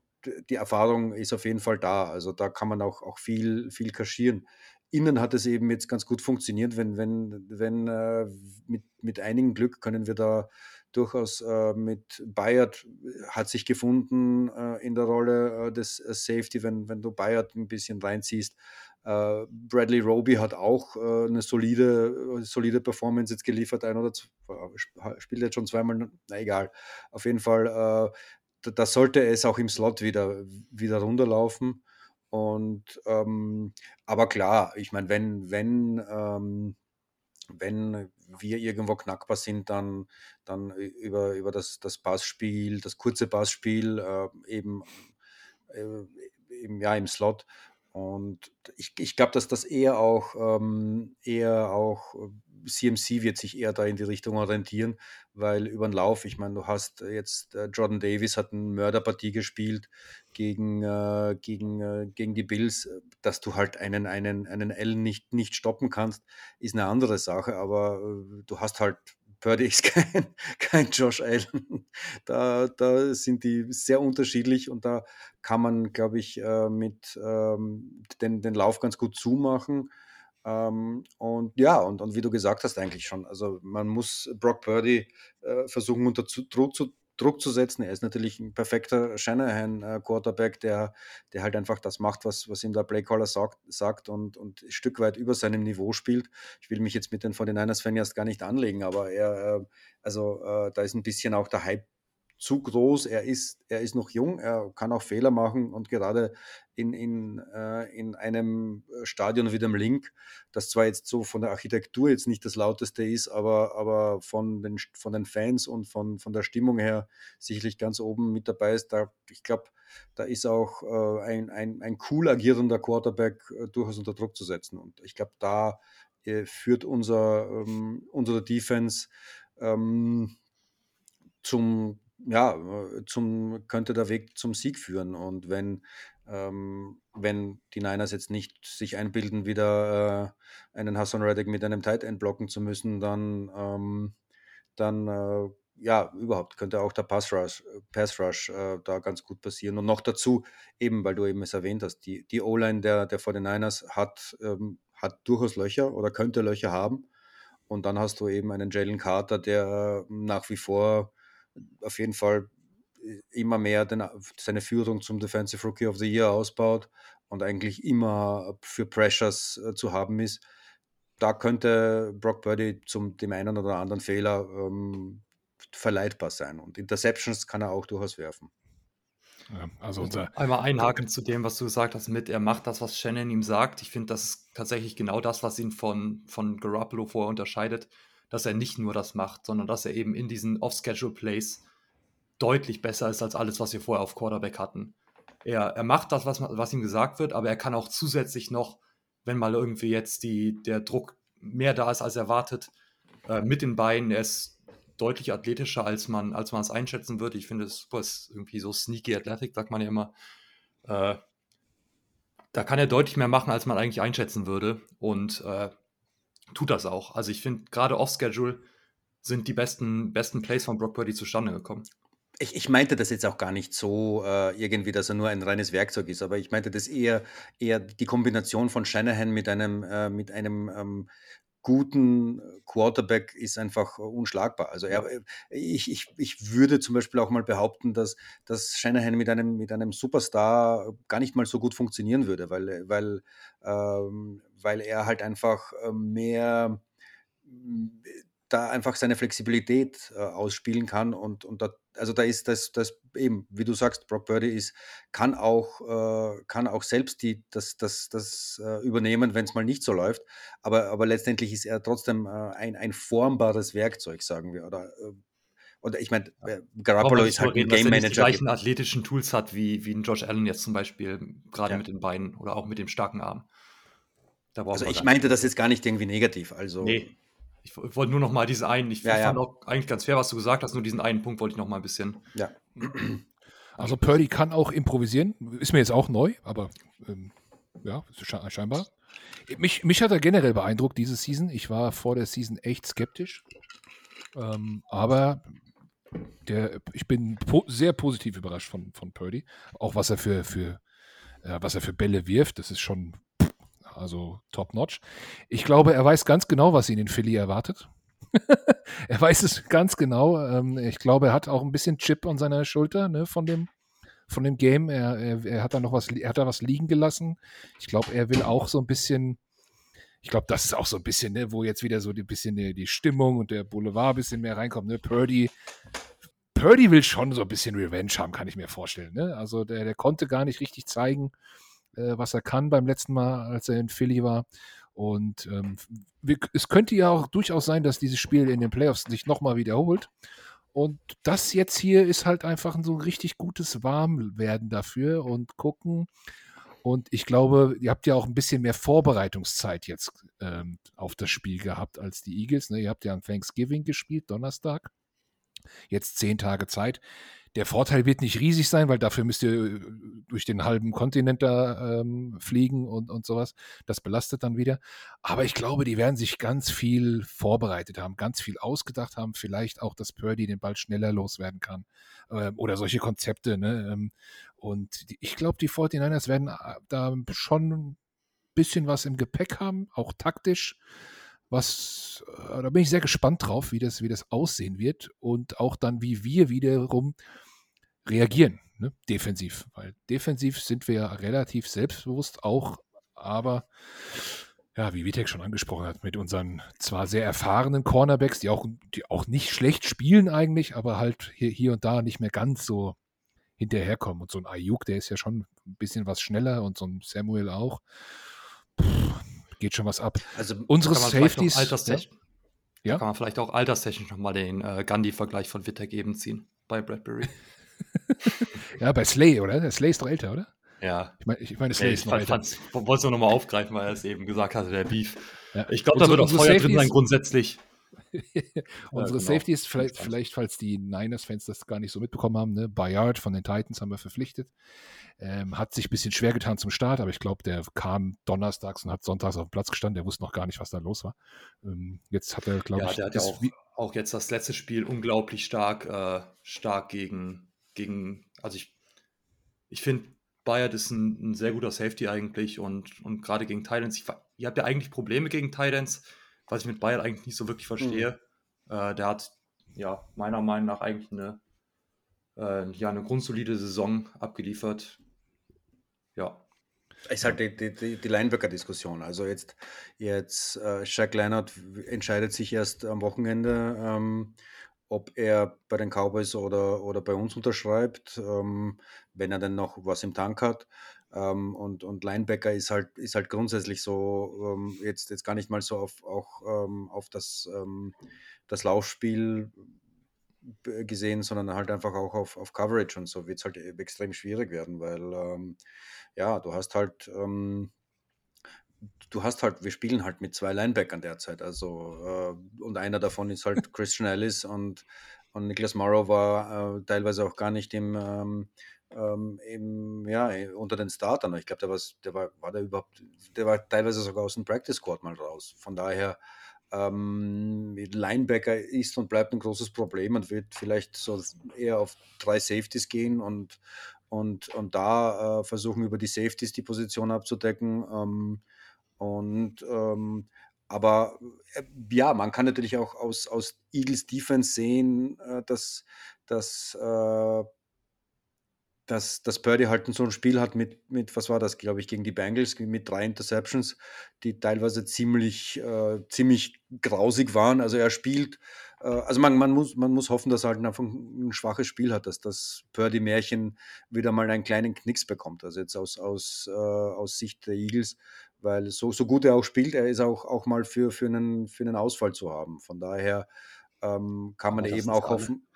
die Erfahrung ist auf jeden Fall da. Also da kann man auch, auch viel, viel kaschieren innen hat es eben jetzt ganz gut funktioniert. Wenn, wenn, wenn äh, mit, mit einigem Glück können wir da durchaus äh, mit Bayard hat sich gefunden äh, in der Rolle äh, des äh, Safety, wenn, wenn du Bayard ein bisschen reinziehst. Äh, Bradley Roby hat auch eine solide, solide Performance jetzt geliefert, ein oder zwei, spielt jetzt schon zweimal, na egal. Auf jeden Fall, da, da sollte es auch im Slot wieder, wieder runterlaufen. Und ähm, aber klar, ich meine, wenn, wenn, ähm, wenn wir irgendwo knackbar sind, dann, dann über, über das, das Passspiel, das kurze Passspiel, äh, eben, äh, eben ja, im Slot. Und ich, ich glaube, dass das eher auch, ähm, eher auch CMC wird sich eher da in die Richtung orientieren, weil über den Lauf, ich meine, du hast jetzt äh, Jordan Davis hat eine Mörderpartie gespielt gegen, äh, gegen, äh, gegen die Bills, dass du halt einen, einen, einen L nicht, nicht stoppen kannst, ist eine andere Sache, aber äh, du hast halt Purdy ist kein, kein Josh Allen. Da, da sind die sehr unterschiedlich und da kann man, glaube ich, äh, mit ähm, den, den Lauf ganz gut zumachen. Ähm, und ja, und, und wie du gesagt hast, eigentlich schon. Also man muss Brock Purdy äh, versuchen, unter Druck zu, Druck zu setzen. Er ist natürlich ein perfekter Shanahan-Quarterback, der, der halt einfach das macht, was, was ihm der Playcaller sagt, sagt und, und ein Stück weit über seinem Niveau spielt. Ich will mich jetzt mit den 49ers-Fan erst gar nicht anlegen, aber er, äh, also äh, da ist ein bisschen auch der Hype zu groß. Er ist, er ist noch jung, er kann auch Fehler machen und gerade in, in, äh, in einem Stadion wie dem Link, das zwar jetzt so von der Architektur jetzt nicht das lauteste ist, aber, aber von, den, von den Fans und von, von der Stimmung her sicherlich ganz oben mit dabei ist. Da, ich glaube, da ist auch äh, ein, ein, ein cool agierender Quarterback äh, durchaus unter Druck zu setzen. Und ich glaube, da äh, führt unser, ähm, unsere Defense ähm, zum ja, äh, zum, könnte der Weg zum Sieg führen. Und wenn, ähm, wenn die Niners jetzt nicht sich einbilden, wieder äh, einen Hassan Reddick mit einem Tight End blocken zu müssen, dann, ähm, dann äh, ja, überhaupt könnte auch der Pass Rush, Pass Rush äh, da ganz gut passieren. Und noch dazu, eben, weil du eben es erwähnt hast, die, die O-Line der, der 49ers hat, ähm, hat durchaus Löcher oder könnte Löcher haben. Und dann hast du eben einen Jalen Carter, der nach wie vor auf jeden Fall äh, immer mehr den, seine Führung zum Defensive Rookie of the Year ausbaut und eigentlich immer für Pressures äh, zu haben ist. Da könnte Brock Purdy zum dem einen oder anderen Fehler ähm, verleitbar sein. Und Interceptions kann er auch durchaus werfen. Ja, also unser Einmal einhaken zu dem, was du gesagt hast, mit er macht das, was Shannon ihm sagt. Ich finde, das ist tatsächlich genau das, was ihn von, von Garoppolo vorher unterscheidet dass er nicht nur das macht, sondern dass er eben in diesen Off-Schedule-Plays deutlich besser ist als alles, was wir vorher auf Quarterback hatten. Er, er macht das, was, was ihm gesagt wird, aber er kann auch zusätzlich noch, wenn mal irgendwie jetzt die, der Druck mehr da ist als erwartet, äh, mit den Beinen, er ist deutlich athletischer, als man, als man es einschätzen würde. Ich finde, es ist irgendwie so sneaky athletic, sagt man ja immer. Äh, da kann er deutlich mehr machen, als man eigentlich einschätzen würde. Und äh, tut das auch. Also ich finde, gerade off-Schedule sind die besten, besten Plays von Brock Purdy zustande gekommen. Ich, ich meinte das jetzt auch gar nicht so äh, irgendwie, dass er nur ein reines Werkzeug ist, aber ich meinte das eher, eher die Kombination von Shanahan mit einem, äh, mit einem ähm, guten Quarterback ist einfach unschlagbar. Also er, ich, ich, ich würde zum Beispiel auch mal behaupten, dass, dass Shanahan mit einem, mit einem Superstar gar nicht mal so gut funktionieren würde, weil, weil, ähm, weil er halt einfach mehr da einfach seine Flexibilität äh, ausspielen kann und, und da, also da ist das, das eben, wie du sagst, Brock Purdy ist, kann auch, äh, kann auch selbst die, das, das, das äh, übernehmen, wenn es mal nicht so läuft, aber, aber letztendlich ist er trotzdem äh, ein, ein formbares Werkzeug, sagen wir, oder äh, oder ich meine, äh, Garoppolo ist halt ein Game Manager. die gleichen athletischen Tools hat wie, wie ein Josh Allen jetzt zum Beispiel, gerade ja. mit den Beinen oder auch mit dem starken Arm. also ich meinte das jetzt gar nicht irgendwie negativ. Also nee, ich wollte nur noch mal diesen einen, ich ja, fand ja. auch eigentlich ganz fair, was du gesagt hast, nur diesen einen Punkt wollte ich noch mal ein bisschen. Ja. Also Purdy kann auch improvisieren, ist mir jetzt auch neu, aber ähm, ja, scheinbar. Mich, mich hat er generell beeindruckt, diese Season. Ich war vor der Season echt skeptisch. Ähm, aber der, ich bin po sehr positiv überrascht von, von Purdy. Auch was er für, für, äh, was er für Bälle wirft, das ist schon also top-notch. Ich glaube, er weiß ganz genau, was ihn in Philly erwartet. er weiß es ganz genau. Ähm, ich glaube, er hat auch ein bisschen Chip an seiner Schulter ne, von dem von dem Game. Er, er, er, hat da noch was, er hat da was liegen gelassen. Ich glaube, er will auch so ein bisschen, ich glaube, das ist auch so ein bisschen, ne, wo jetzt wieder so ein bisschen die, die, Stimmung und der Boulevard ein bisschen mehr reinkommt. Ne? Purdy, Purdy will schon so ein bisschen Revenge haben, kann ich mir vorstellen. Ne? Also der, der konnte gar nicht richtig zeigen, äh, was er kann beim letzten Mal, als er in Philly war. Und ähm, es könnte ja auch durchaus sein, dass dieses Spiel in den Playoffs sich nochmal wiederholt. Und das jetzt hier ist halt einfach so ein richtig gutes Warmwerden dafür und gucken. Und ich glaube, ihr habt ja auch ein bisschen mehr Vorbereitungszeit jetzt ähm, auf das Spiel gehabt als die Eagles. Ne? Ihr habt ja an Thanksgiving gespielt, Donnerstag. Jetzt zehn Tage Zeit. Der Vorteil wird nicht riesig sein, weil dafür müsst ihr äh, durch den halben Kontinent da ähm, fliegen und, und sowas. Das belastet dann wieder. Aber ich glaube, die werden sich ganz viel vorbereitet haben, ganz viel ausgedacht haben. Vielleicht auch, dass Purdy den Ball schneller loswerden kann. Ähm, oder solche Konzepte. Ne? Ähm, und die, ich glaube, die 49ers werden äh, da schon ein bisschen was im Gepäck haben, auch taktisch. Was, äh, da bin ich sehr gespannt drauf, wie das, wie das aussehen wird und auch dann, wie wir wiederum reagieren, ne? defensiv. Weil defensiv sind wir ja relativ selbstbewusst auch, aber ja, wie Vitek schon angesprochen hat, mit unseren zwar sehr erfahrenen Cornerbacks, die auch, die auch nicht schlecht spielen eigentlich, aber halt hier, hier und da nicht mehr ganz so hinterherkommen. Und so ein Ayuk, der ist ja schon ein bisschen was schneller und so ein Samuel auch. Puh, geht schon was ab. Also unsere Safeties. alterstechnisch, Ja? kann man vielleicht auch alterstechnisch nochmal den äh, Gandhi-Vergleich von Wittek eben ziehen bei Bradbury. Ja, bei Slay, oder? Der Slay ist doch älter, oder? Ja, Ich meine, ich meine Slay Nee, ist noch fand, älter. wollte es nur nochmal aufgreifen, weil er es eben gesagt hatte, der Beef. Ja. Ich glaube, da wird auch Feuer drin sein grundsätzlich. Unsere genau. Safeties, vielleicht, vielleicht, falls die Niners-Fans das gar nicht so mitbekommen haben, ne? Bayard von den Titans haben wir verpflichtet. Ähm, hat sich ein bisschen schwer getan zum Start, aber ich glaube, der kam donnerstags und hat sonntags auf dem Platz gestanden. Der wusste noch gar nicht, was da los war. Ähm, jetzt hat er, glaube Ja, ich, der hat ja auch, auch jetzt das letzte Spiel unglaublich stark, äh, stark gegen, gegen, also ich, ich finde, Bayard ist ein, ein sehr guter Safety eigentlich und, und gerade gegen Titans, ich, ihr habt ja eigentlich Probleme gegen Titans, was ich mit Bayard eigentlich nicht so wirklich verstehe. Äh, der hat, ja, meiner Meinung nach eigentlich eine, äh, ja, eine grundsolide Saison abgeliefert. Ja, Ist halt die, die, die, Linebacker-Diskussion. Also jetzt, jetzt äh, Shaq Leonard entscheidet sich erst am Wochenende, ähm, ob er bei den Cowboys oder, oder bei uns unterschreibt, ähm, wenn er denn noch was im Tank hat. Ähm, und, und Linebacker ist halt, ist halt grundsätzlich so, ähm, jetzt, jetzt gar nicht mal so auf, auch, ähm, auf das, ähm, das Laufspiel b- gesehen, sondern halt einfach auch auf, auf Coverage und so wird es halt e- extrem schwierig werden, weil ähm, ja, du hast halt, ähm, du hast halt, wir spielen halt mit zwei Linebackern derzeit, also äh, und einer davon ist halt Christian Ellis und, und Nicholas Morrow war äh, teilweise auch gar nicht im, ähm, im ja, unter den Startern. Ich glaube, der, der war, war der überhaupt, der war teilweise sogar aus dem Practice Squad mal raus. Von daher, ähm, Linebacker ist und bleibt ein großes Problem und wird vielleicht so eher auf drei Safeties gehen und, und, und da äh, versuchen über die Safeties die Position abzudecken. Ähm, und ähm, aber äh, ja, man kann natürlich auch aus, aus Eagles Defense sehen, äh, dass, dass, äh, dass, dass Purdy halt so ein Spiel hat mit, mit was war das, glaube ich, gegen die Bengals, mit drei Interceptions, die teilweise ziemlich, äh, ziemlich grausig waren. Also er spielt, äh, also man, man, muss, man muss hoffen, dass er halt einfach ein schwaches Spiel hat, dass das Purdy-Märchen wieder mal einen kleinen Knicks bekommt. Also jetzt aus, aus, äh, aus Sicht der Eagles, weil so, so gut er auch spielt, er ist auch, auch mal für, für, einen, für einen Ausfall zu haben. Von daher ähm, kann man eben auch hoffen.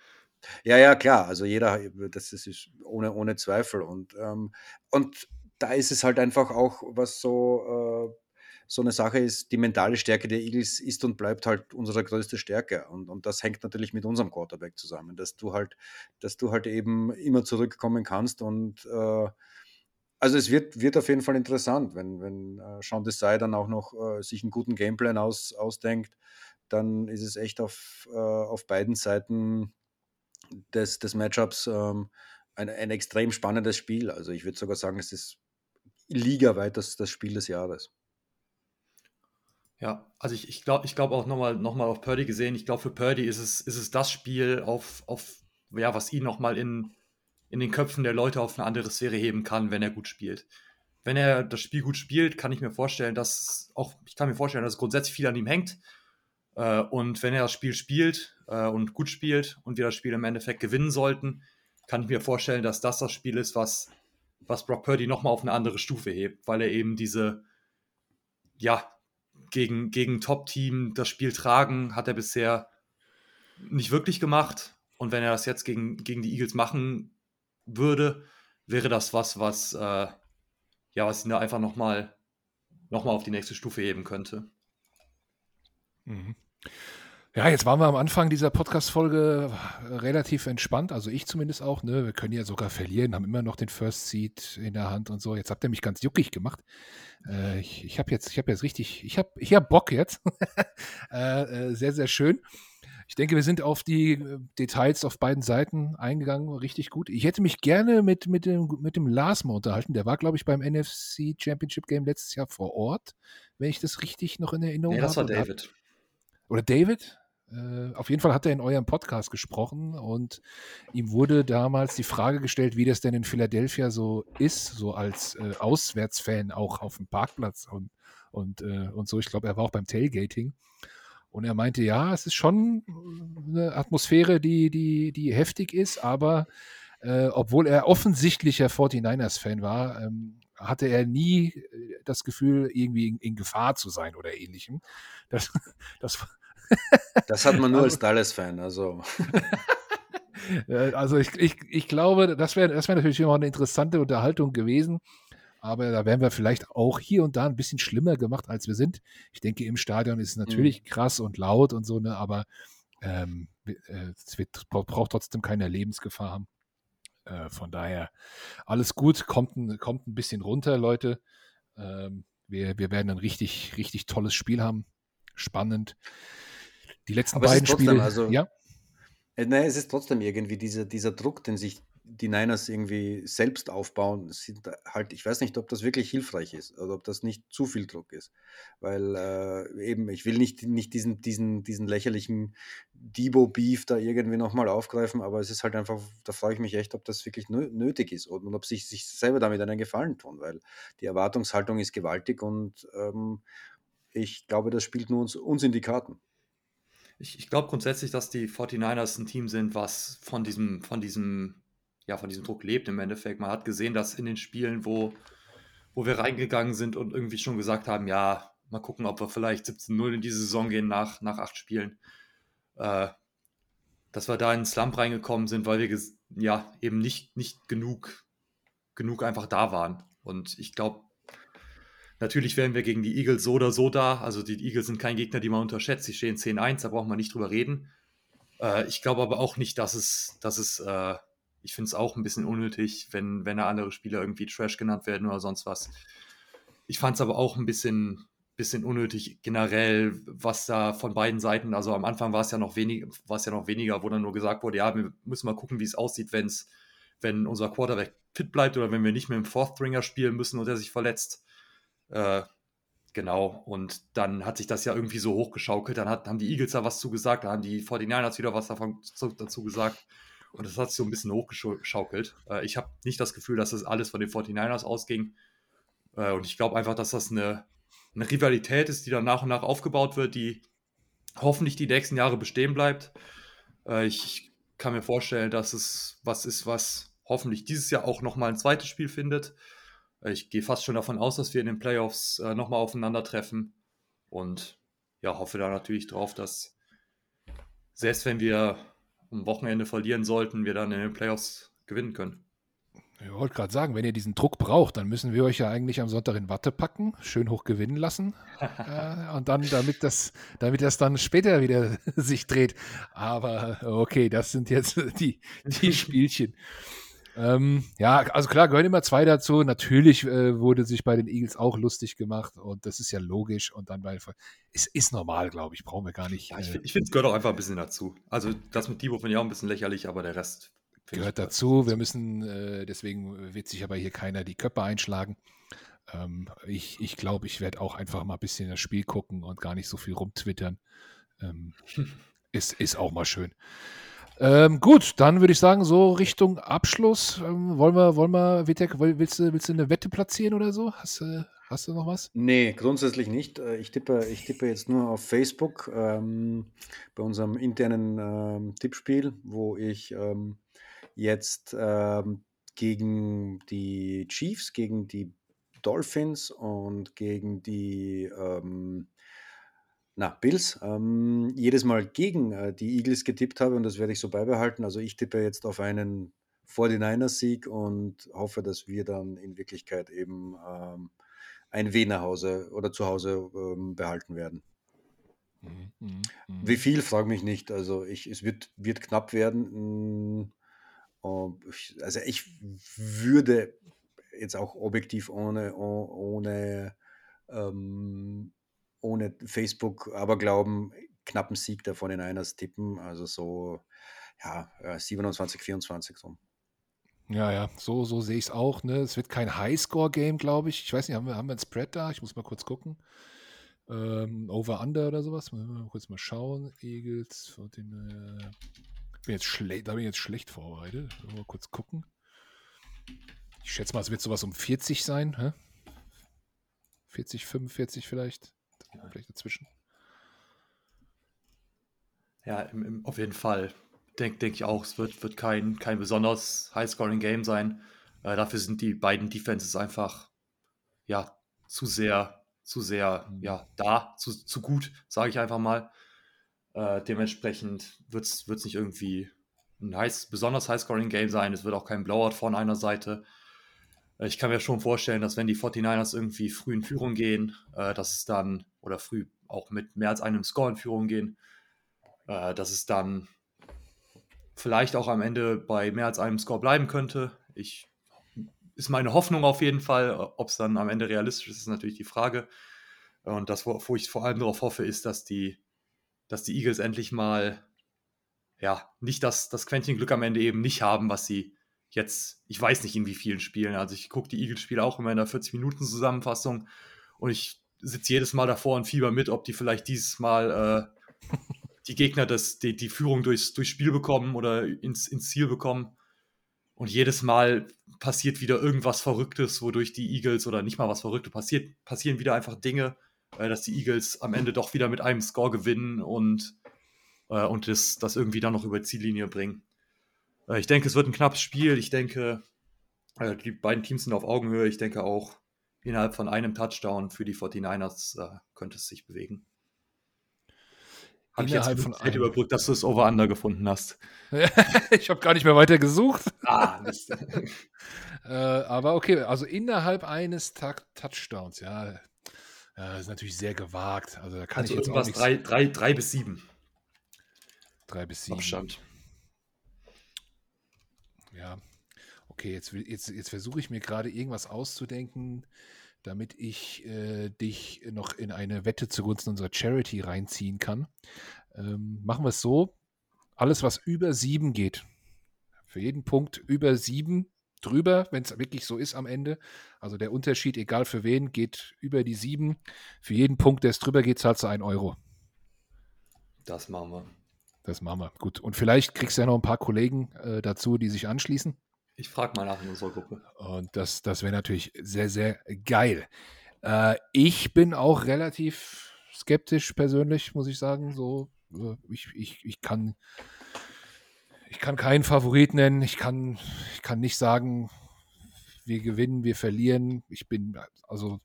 Ja, ja, klar. Also jeder, das ist ist ohne, ohne Zweifel. Und, ähm, und da ist es halt einfach auch, was so, äh, so eine Sache ist, die mentale Stärke der Eagles ist und bleibt halt unsere größte Stärke. Und, und das hängt natürlich mit unserem Quarterback zusammen, dass du halt, dass du halt eben immer zurückkommen kannst. Und äh, also es wird, wird auf jeden Fall interessant, wenn, wenn äh, Sean Desai dann auch noch äh, sich einen guten Gameplan aus, ausdenkt, dann ist es echt auf, äh, auf beiden Seiten des, des Matchups ähm, ein, ein extrem spannendes Spiel. Also ich würde sogar sagen, es ist ligaweit das, das Spiel des Jahres. Ja, also ich, ich glaube ich glaub auch nochmal noch mal auf Purdy gesehen, ich glaube für Purdy ist es, ist es das Spiel, auf, auf ja, was ihn nochmal in, in den Köpfen der Leute auf eine andere Sphäre heben kann, wenn er gut spielt. Wenn er das Spiel gut spielt, kann ich mir vorstellen, dass auch, ich kann mir vorstellen, dass grundsätzlich viel an ihm hängt. Äh, und wenn er das Spiel spielt äh, und gut spielt und wir das Spiel im Endeffekt gewinnen sollten, kann ich mir vorstellen, dass das das Spiel ist, was, was Brock Purdy nochmal auf eine andere Stufe hebt, weil er eben diese, ja, gegen, gegen Top-Team das Spiel tragen, hat er bisher nicht wirklich gemacht. Und wenn er das jetzt gegen, gegen die Eagles machen würde, wäre das was, was, äh, ja, was ihn da einfach nochmal noch mal auf die nächste Stufe heben könnte. Mhm. Ja, jetzt waren wir am Anfang dieser Podcast-Folge relativ entspannt, also ich zumindest auch. Ne? Wir können ja sogar verlieren, haben immer noch den First Seed in der Hand und so. Jetzt habt ihr mich ganz juckig gemacht. Äh, ich ich habe jetzt, ich habe jetzt richtig, ich habe ich hab Bock jetzt. äh, äh, sehr, sehr schön. Ich denke, wir sind auf die äh, Details auf beiden Seiten eingegangen, richtig gut. Ich hätte mich gerne mit, mit, dem, mit dem Lars mal unterhalten. Der war, glaube ich, beim NFC Championship Game letztes Jahr vor Ort, wenn ich das richtig noch in Erinnerung Nee, das war habe. David. Oder David, äh, auf jeden Fall hat er in eurem Podcast gesprochen und ihm wurde damals die Frage gestellt, wie das denn in Philadelphia so ist, so als äh, Auswärtsfan auch auf dem Parkplatz und, und, äh, und so. Ich glaube, er war auch beim Tailgating. Und er meinte, ja, es ist schon eine Atmosphäre, die, die, die heftig ist, aber äh, obwohl er offensichtlicher 49ers-Fan war, ähm, hatte er nie äh, das Gefühl, irgendwie in, in Gefahr zu sein oder ähnlichem. Das, das, das hat man nur als Dallas-Fan, also. also ich, ich, ich glaube, das wäre das wär natürlich immer eine interessante Unterhaltung gewesen. Aber da wären wir vielleicht auch hier und da ein bisschen schlimmer gemacht, als wir sind. Ich denke, im Stadion ist es natürlich mhm. krass und laut und so, ne, aber ähm, äh, es wird, braucht trotzdem keine Lebensgefahr haben. Äh, von daher alles gut, kommt ein, kommt ein bisschen runter, Leute. Ähm, wir, wir werden ein richtig, richtig tolles Spiel haben. Spannend. Die letzten Aber beiden trotzdem, Spiele. Also, ja. Äh, nein, es ist trotzdem irgendwie dieser, dieser Druck, den sich die Niners irgendwie selbst aufbauen, sind halt, ich weiß nicht, ob das wirklich hilfreich ist oder ob das nicht zu viel Druck ist. Weil äh, eben, ich will nicht, nicht diesen, diesen, diesen lächerlichen Debo-Beef da irgendwie nochmal aufgreifen, aber es ist halt einfach, da frage ich mich echt, ob das wirklich nötig ist und, und ob sich sich selber damit einen Gefallen tun, weil die Erwartungshaltung ist gewaltig und ähm, ich glaube, das spielt nur uns, uns in die Karten. Ich, ich glaube grundsätzlich, dass die 49ers ein Team sind, was von diesem, von diesem, ja, von diesem Druck lebt im Endeffekt. Man hat gesehen, dass in den Spielen, wo, wo wir reingegangen sind und irgendwie schon gesagt haben, ja, mal gucken, ob wir vielleicht 17-0 in diese Saison gehen nach, nach acht Spielen, äh, dass wir da in den Slump reingekommen sind, weil wir ja eben nicht, nicht genug, genug einfach da waren. Und ich glaube, Natürlich wären wir gegen die Eagles so oder so da. Also die Eagles sind kein Gegner, die man unterschätzt. Sie stehen 10-1, da braucht man nicht drüber reden. Äh, ich glaube aber auch nicht, dass es, dass es äh, ich finde es auch ein bisschen unnötig, wenn, wenn da andere Spieler irgendwie Trash genannt werden oder sonst was. Ich fand es aber auch ein bisschen, bisschen unnötig generell, was da von beiden Seiten, also am Anfang war es ja noch wenig, war es ja noch weniger, wo dann nur gesagt wurde, ja, wir müssen mal gucken, wie es aussieht, wenn's, wenn unser Quarterback fit bleibt oder wenn wir nicht mehr im Fourth Stringer spielen müssen und er sich verletzt. Äh, genau, und dann hat sich das ja irgendwie so hochgeschaukelt. Dann hat, haben die Eagles da was zu gesagt, dann haben die 49ers wieder was davon, dazu gesagt. Und das hat sich so ein bisschen hochgeschaukelt. Äh, ich habe nicht das Gefühl, dass das alles von den 49ers ausging. Äh, und ich glaube einfach, dass das eine, eine Rivalität ist, die dann nach und nach aufgebaut wird, die hoffentlich die nächsten Jahre bestehen bleibt. Äh, ich kann mir vorstellen, dass es was ist, was hoffentlich dieses Jahr auch nochmal ein zweites Spiel findet. Ich gehe fast schon davon aus, dass wir in den Playoffs äh, nochmal aufeinandertreffen und ja, hoffe da natürlich drauf, dass selbst wenn wir am Wochenende verlieren sollten, wir dann in den Playoffs gewinnen können. Ich wollte gerade sagen, wenn ihr diesen Druck braucht, dann müssen wir euch ja eigentlich am Sonntag in Watte packen, schön hoch gewinnen lassen. äh, und dann, damit das, damit das dann später wieder sich dreht. Aber okay, das sind jetzt die, die Spielchen. Ähm, ja, also klar, gehören immer zwei dazu. Natürlich äh, wurde sich bei den Eagles auch lustig gemacht und das ist ja logisch. Und dann bei es ist normal, glaube ich, brauchen wir gar nicht. Ja, ich, äh, ich finde, es gehört auch einfach ein bisschen dazu. Also das mit Debo finde ich auch ein bisschen lächerlich, aber der Rest gehört dazu. Wir müssen, äh, deswegen wird sich aber hier keiner die Köpfe einschlagen. Ähm, ich ich glaube, ich werde auch einfach mal ein bisschen das Spiel gucken und gar nicht so viel rumtwittern. Ähm, ist, ist auch mal schön. Ähm, gut, dann würde ich sagen, so Richtung Abschluss. Ähm, wollen wir, wollen wir, Vitek, willst du, willst du eine Wette platzieren oder so? Hast, äh, hast du noch was? Nee, grundsätzlich nicht. Äh, ich tippe, ich tippe jetzt nur auf Facebook ähm, bei unserem internen ähm, Tippspiel, wo ich ähm, jetzt ähm, gegen die Chiefs, gegen die Dolphins und gegen die na, Bills. Ähm, jedes Mal gegen äh, die Eagles getippt habe und das werde ich so beibehalten. Also ich tippe jetzt auf einen 49ers-Sieg und hoffe, dass wir dann in Wirklichkeit eben ähm, ein W nach Hause oder zu Hause ähm, behalten werden. Mhm, mh, mh. Wie viel, frage mich nicht. Also ich, es wird, wird knapp werden. Mm, also ich würde jetzt auch objektiv ohne, ohne ähm, ohne Facebook aber glauben, knappen Sieg der von den Einers tippen. Also so, ja, 27, 24 so. Ja, ja, so, so sehe ich es auch. Ne? Es wird kein Highscore-Game, glaube ich. Ich weiß nicht, haben wir, haben wir ein Spread da? Ich muss mal kurz gucken. Ähm, Over-Under oder sowas. Mal kurz mal schauen. Eagles, 14, äh, bin jetzt schlecht, da bin ich jetzt schlecht vorbereitet. Mal kurz gucken. Ich schätze mal, es wird sowas um 40 sein. Hä? 40, 45 vielleicht. Vielleicht dazwischen. Ja, im, im, auf jeden Fall. Denke denk ich auch, es wird, wird kein, kein besonders High-Scoring-Game sein. Äh, dafür sind die beiden Defenses einfach ja, zu sehr, zu sehr mhm. ja, da, zu, zu gut, sage ich einfach mal. Äh, dementsprechend wird es nicht irgendwie ein heiß, besonders High-Scoring-Game sein. Es wird auch kein Blowout von einer Seite. Äh, ich kann mir schon vorstellen, dass wenn die 49ers irgendwie früh in Führung gehen, äh, dass es dann, oder früh auch mit mehr als einem Score in Führung gehen, äh, dass es dann vielleicht auch am Ende bei mehr als einem Score bleiben könnte. Ich ist meine Hoffnung auf jeden Fall. Ob es dann am Ende realistisch ist, ist natürlich die Frage. Und das, wo ich vor allem darauf hoffe, ist, dass die, dass die Eagles endlich mal, ja, nicht das, das Quäntchen Glück am Ende eben nicht haben, was sie jetzt, ich weiß nicht in wie vielen Spielen. Also ich gucke die Eagles-Spiele auch immer in der 40-Minuten-Zusammenfassung und ich sitze jedes Mal davor und fieber mit, ob die vielleicht dieses Mal äh, die Gegner das, die, die Führung durchs, durchs Spiel bekommen oder ins, ins Ziel bekommen. Und jedes Mal passiert wieder irgendwas Verrücktes, wodurch die Eagles oder nicht mal was Verrücktes passiert, passieren wieder einfach Dinge, äh, dass die Eagles am Ende doch wieder mit einem Score gewinnen und, äh, und das, das irgendwie dann noch über die Ziellinie bringen. Äh, ich denke, es wird ein knappes Spiel. Ich denke, äh, die beiden Teams sind auf Augenhöhe. Ich denke auch, innerhalb von einem Touchdown für die 49ers äh, könnte es sich bewegen. Habe ich jetzt von Zeit überbrückt, dass du das Over-Under gefunden hast. ich habe gar nicht mehr weiter gesucht. Ah, Mist. äh, aber okay, also innerhalb eines Touchdowns, ja, ja, ist natürlich sehr gewagt. Also da kann also ich jetzt irgendwas auch drei, drei, drei bis sieben. Drei bis sieben. Abstand. Ja, okay, jetzt, jetzt, jetzt versuche ich mir gerade irgendwas auszudenken, damit ich äh, dich noch in eine Wette zugunsten unserer Charity reinziehen kann. Ähm, machen wir es so: alles, was über sieben geht, für jeden Punkt über sieben drüber, wenn es wirklich so ist am Ende. Also der Unterschied, egal für wen, geht über die sieben. Für jeden Punkt, der es drüber geht, zahlst du einen Euro. Das machen wir. Das machen wir. Gut. Und vielleicht kriegst du ja noch ein paar Kollegen äh, dazu, die sich anschließen. Ich frage mal nach in unserer Gruppe. Und das, das wäre natürlich sehr, sehr geil. Äh, ich bin auch relativ skeptisch persönlich, muss ich sagen. So, äh, ich, ich, ich kann. Ich kann keinen Favorit nennen. Ich kann, ich kann nicht sagen, wir gewinnen, wir verlieren. Ich bin, also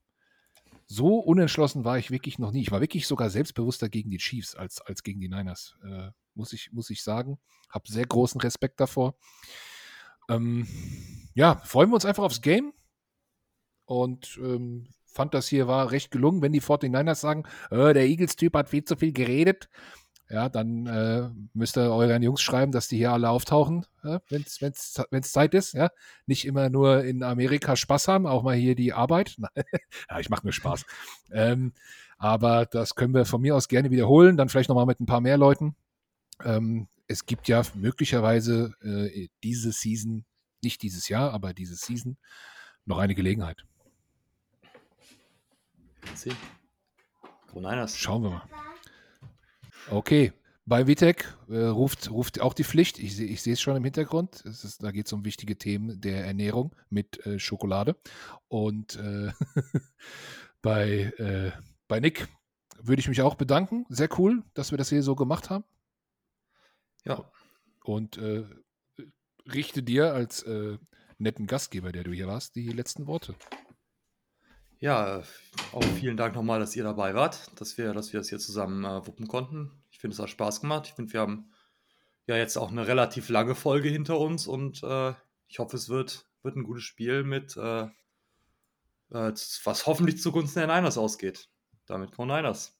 so unentschlossen war ich wirklich noch nie. Ich war wirklich sogar selbstbewusster gegen die Chiefs als, als gegen die Niners, äh, muss, ich, muss ich sagen. Habe sehr großen Respekt davor. Ähm, ja, freuen wir uns einfach aufs Game. Und ähm, fand das hier war recht gelungen. Wenn die 49ers sagen, äh, der Eagles-Typ hat viel zu viel geredet, ja, dann äh, müsst ihr euren Jungs schreiben, dass die hier alle auftauchen, ja, wenn es Zeit ist. Ja. Nicht immer nur in Amerika Spaß haben, auch mal hier die Arbeit. ja, ich mache nur Spaß. ähm, aber das können wir von mir aus gerne wiederholen, dann vielleicht nochmal mit ein paar mehr Leuten. Ähm, es gibt ja möglicherweise äh, diese Season, nicht dieses Jahr, aber diese Season, noch eine Gelegenheit. Sie. Schauen wir mal. Okay, bei Vitek äh, ruft, ruft auch die Pflicht. Ich, ich sehe es schon im Hintergrund. Es ist, da geht es um wichtige Themen der Ernährung mit äh, Schokolade. Und äh, bei, äh, bei Nick würde ich mich auch bedanken. Sehr cool, dass wir das hier so gemacht haben. Ja. Und äh, richte dir als äh, netten Gastgeber, der du hier warst, die letzten Worte. Ja, auch vielen Dank nochmal, dass ihr dabei wart, dass wir, dass wir das hier zusammen äh, wuppen konnten. Ich finde, es hat Spaß gemacht. Ich finde, wir haben ja jetzt auch eine relativ lange Folge hinter uns und äh, ich hoffe, es wird, wird ein gutes Spiel mit, äh, äh was hoffentlich zugunsten der Niners ausgeht. Damit Go Niners.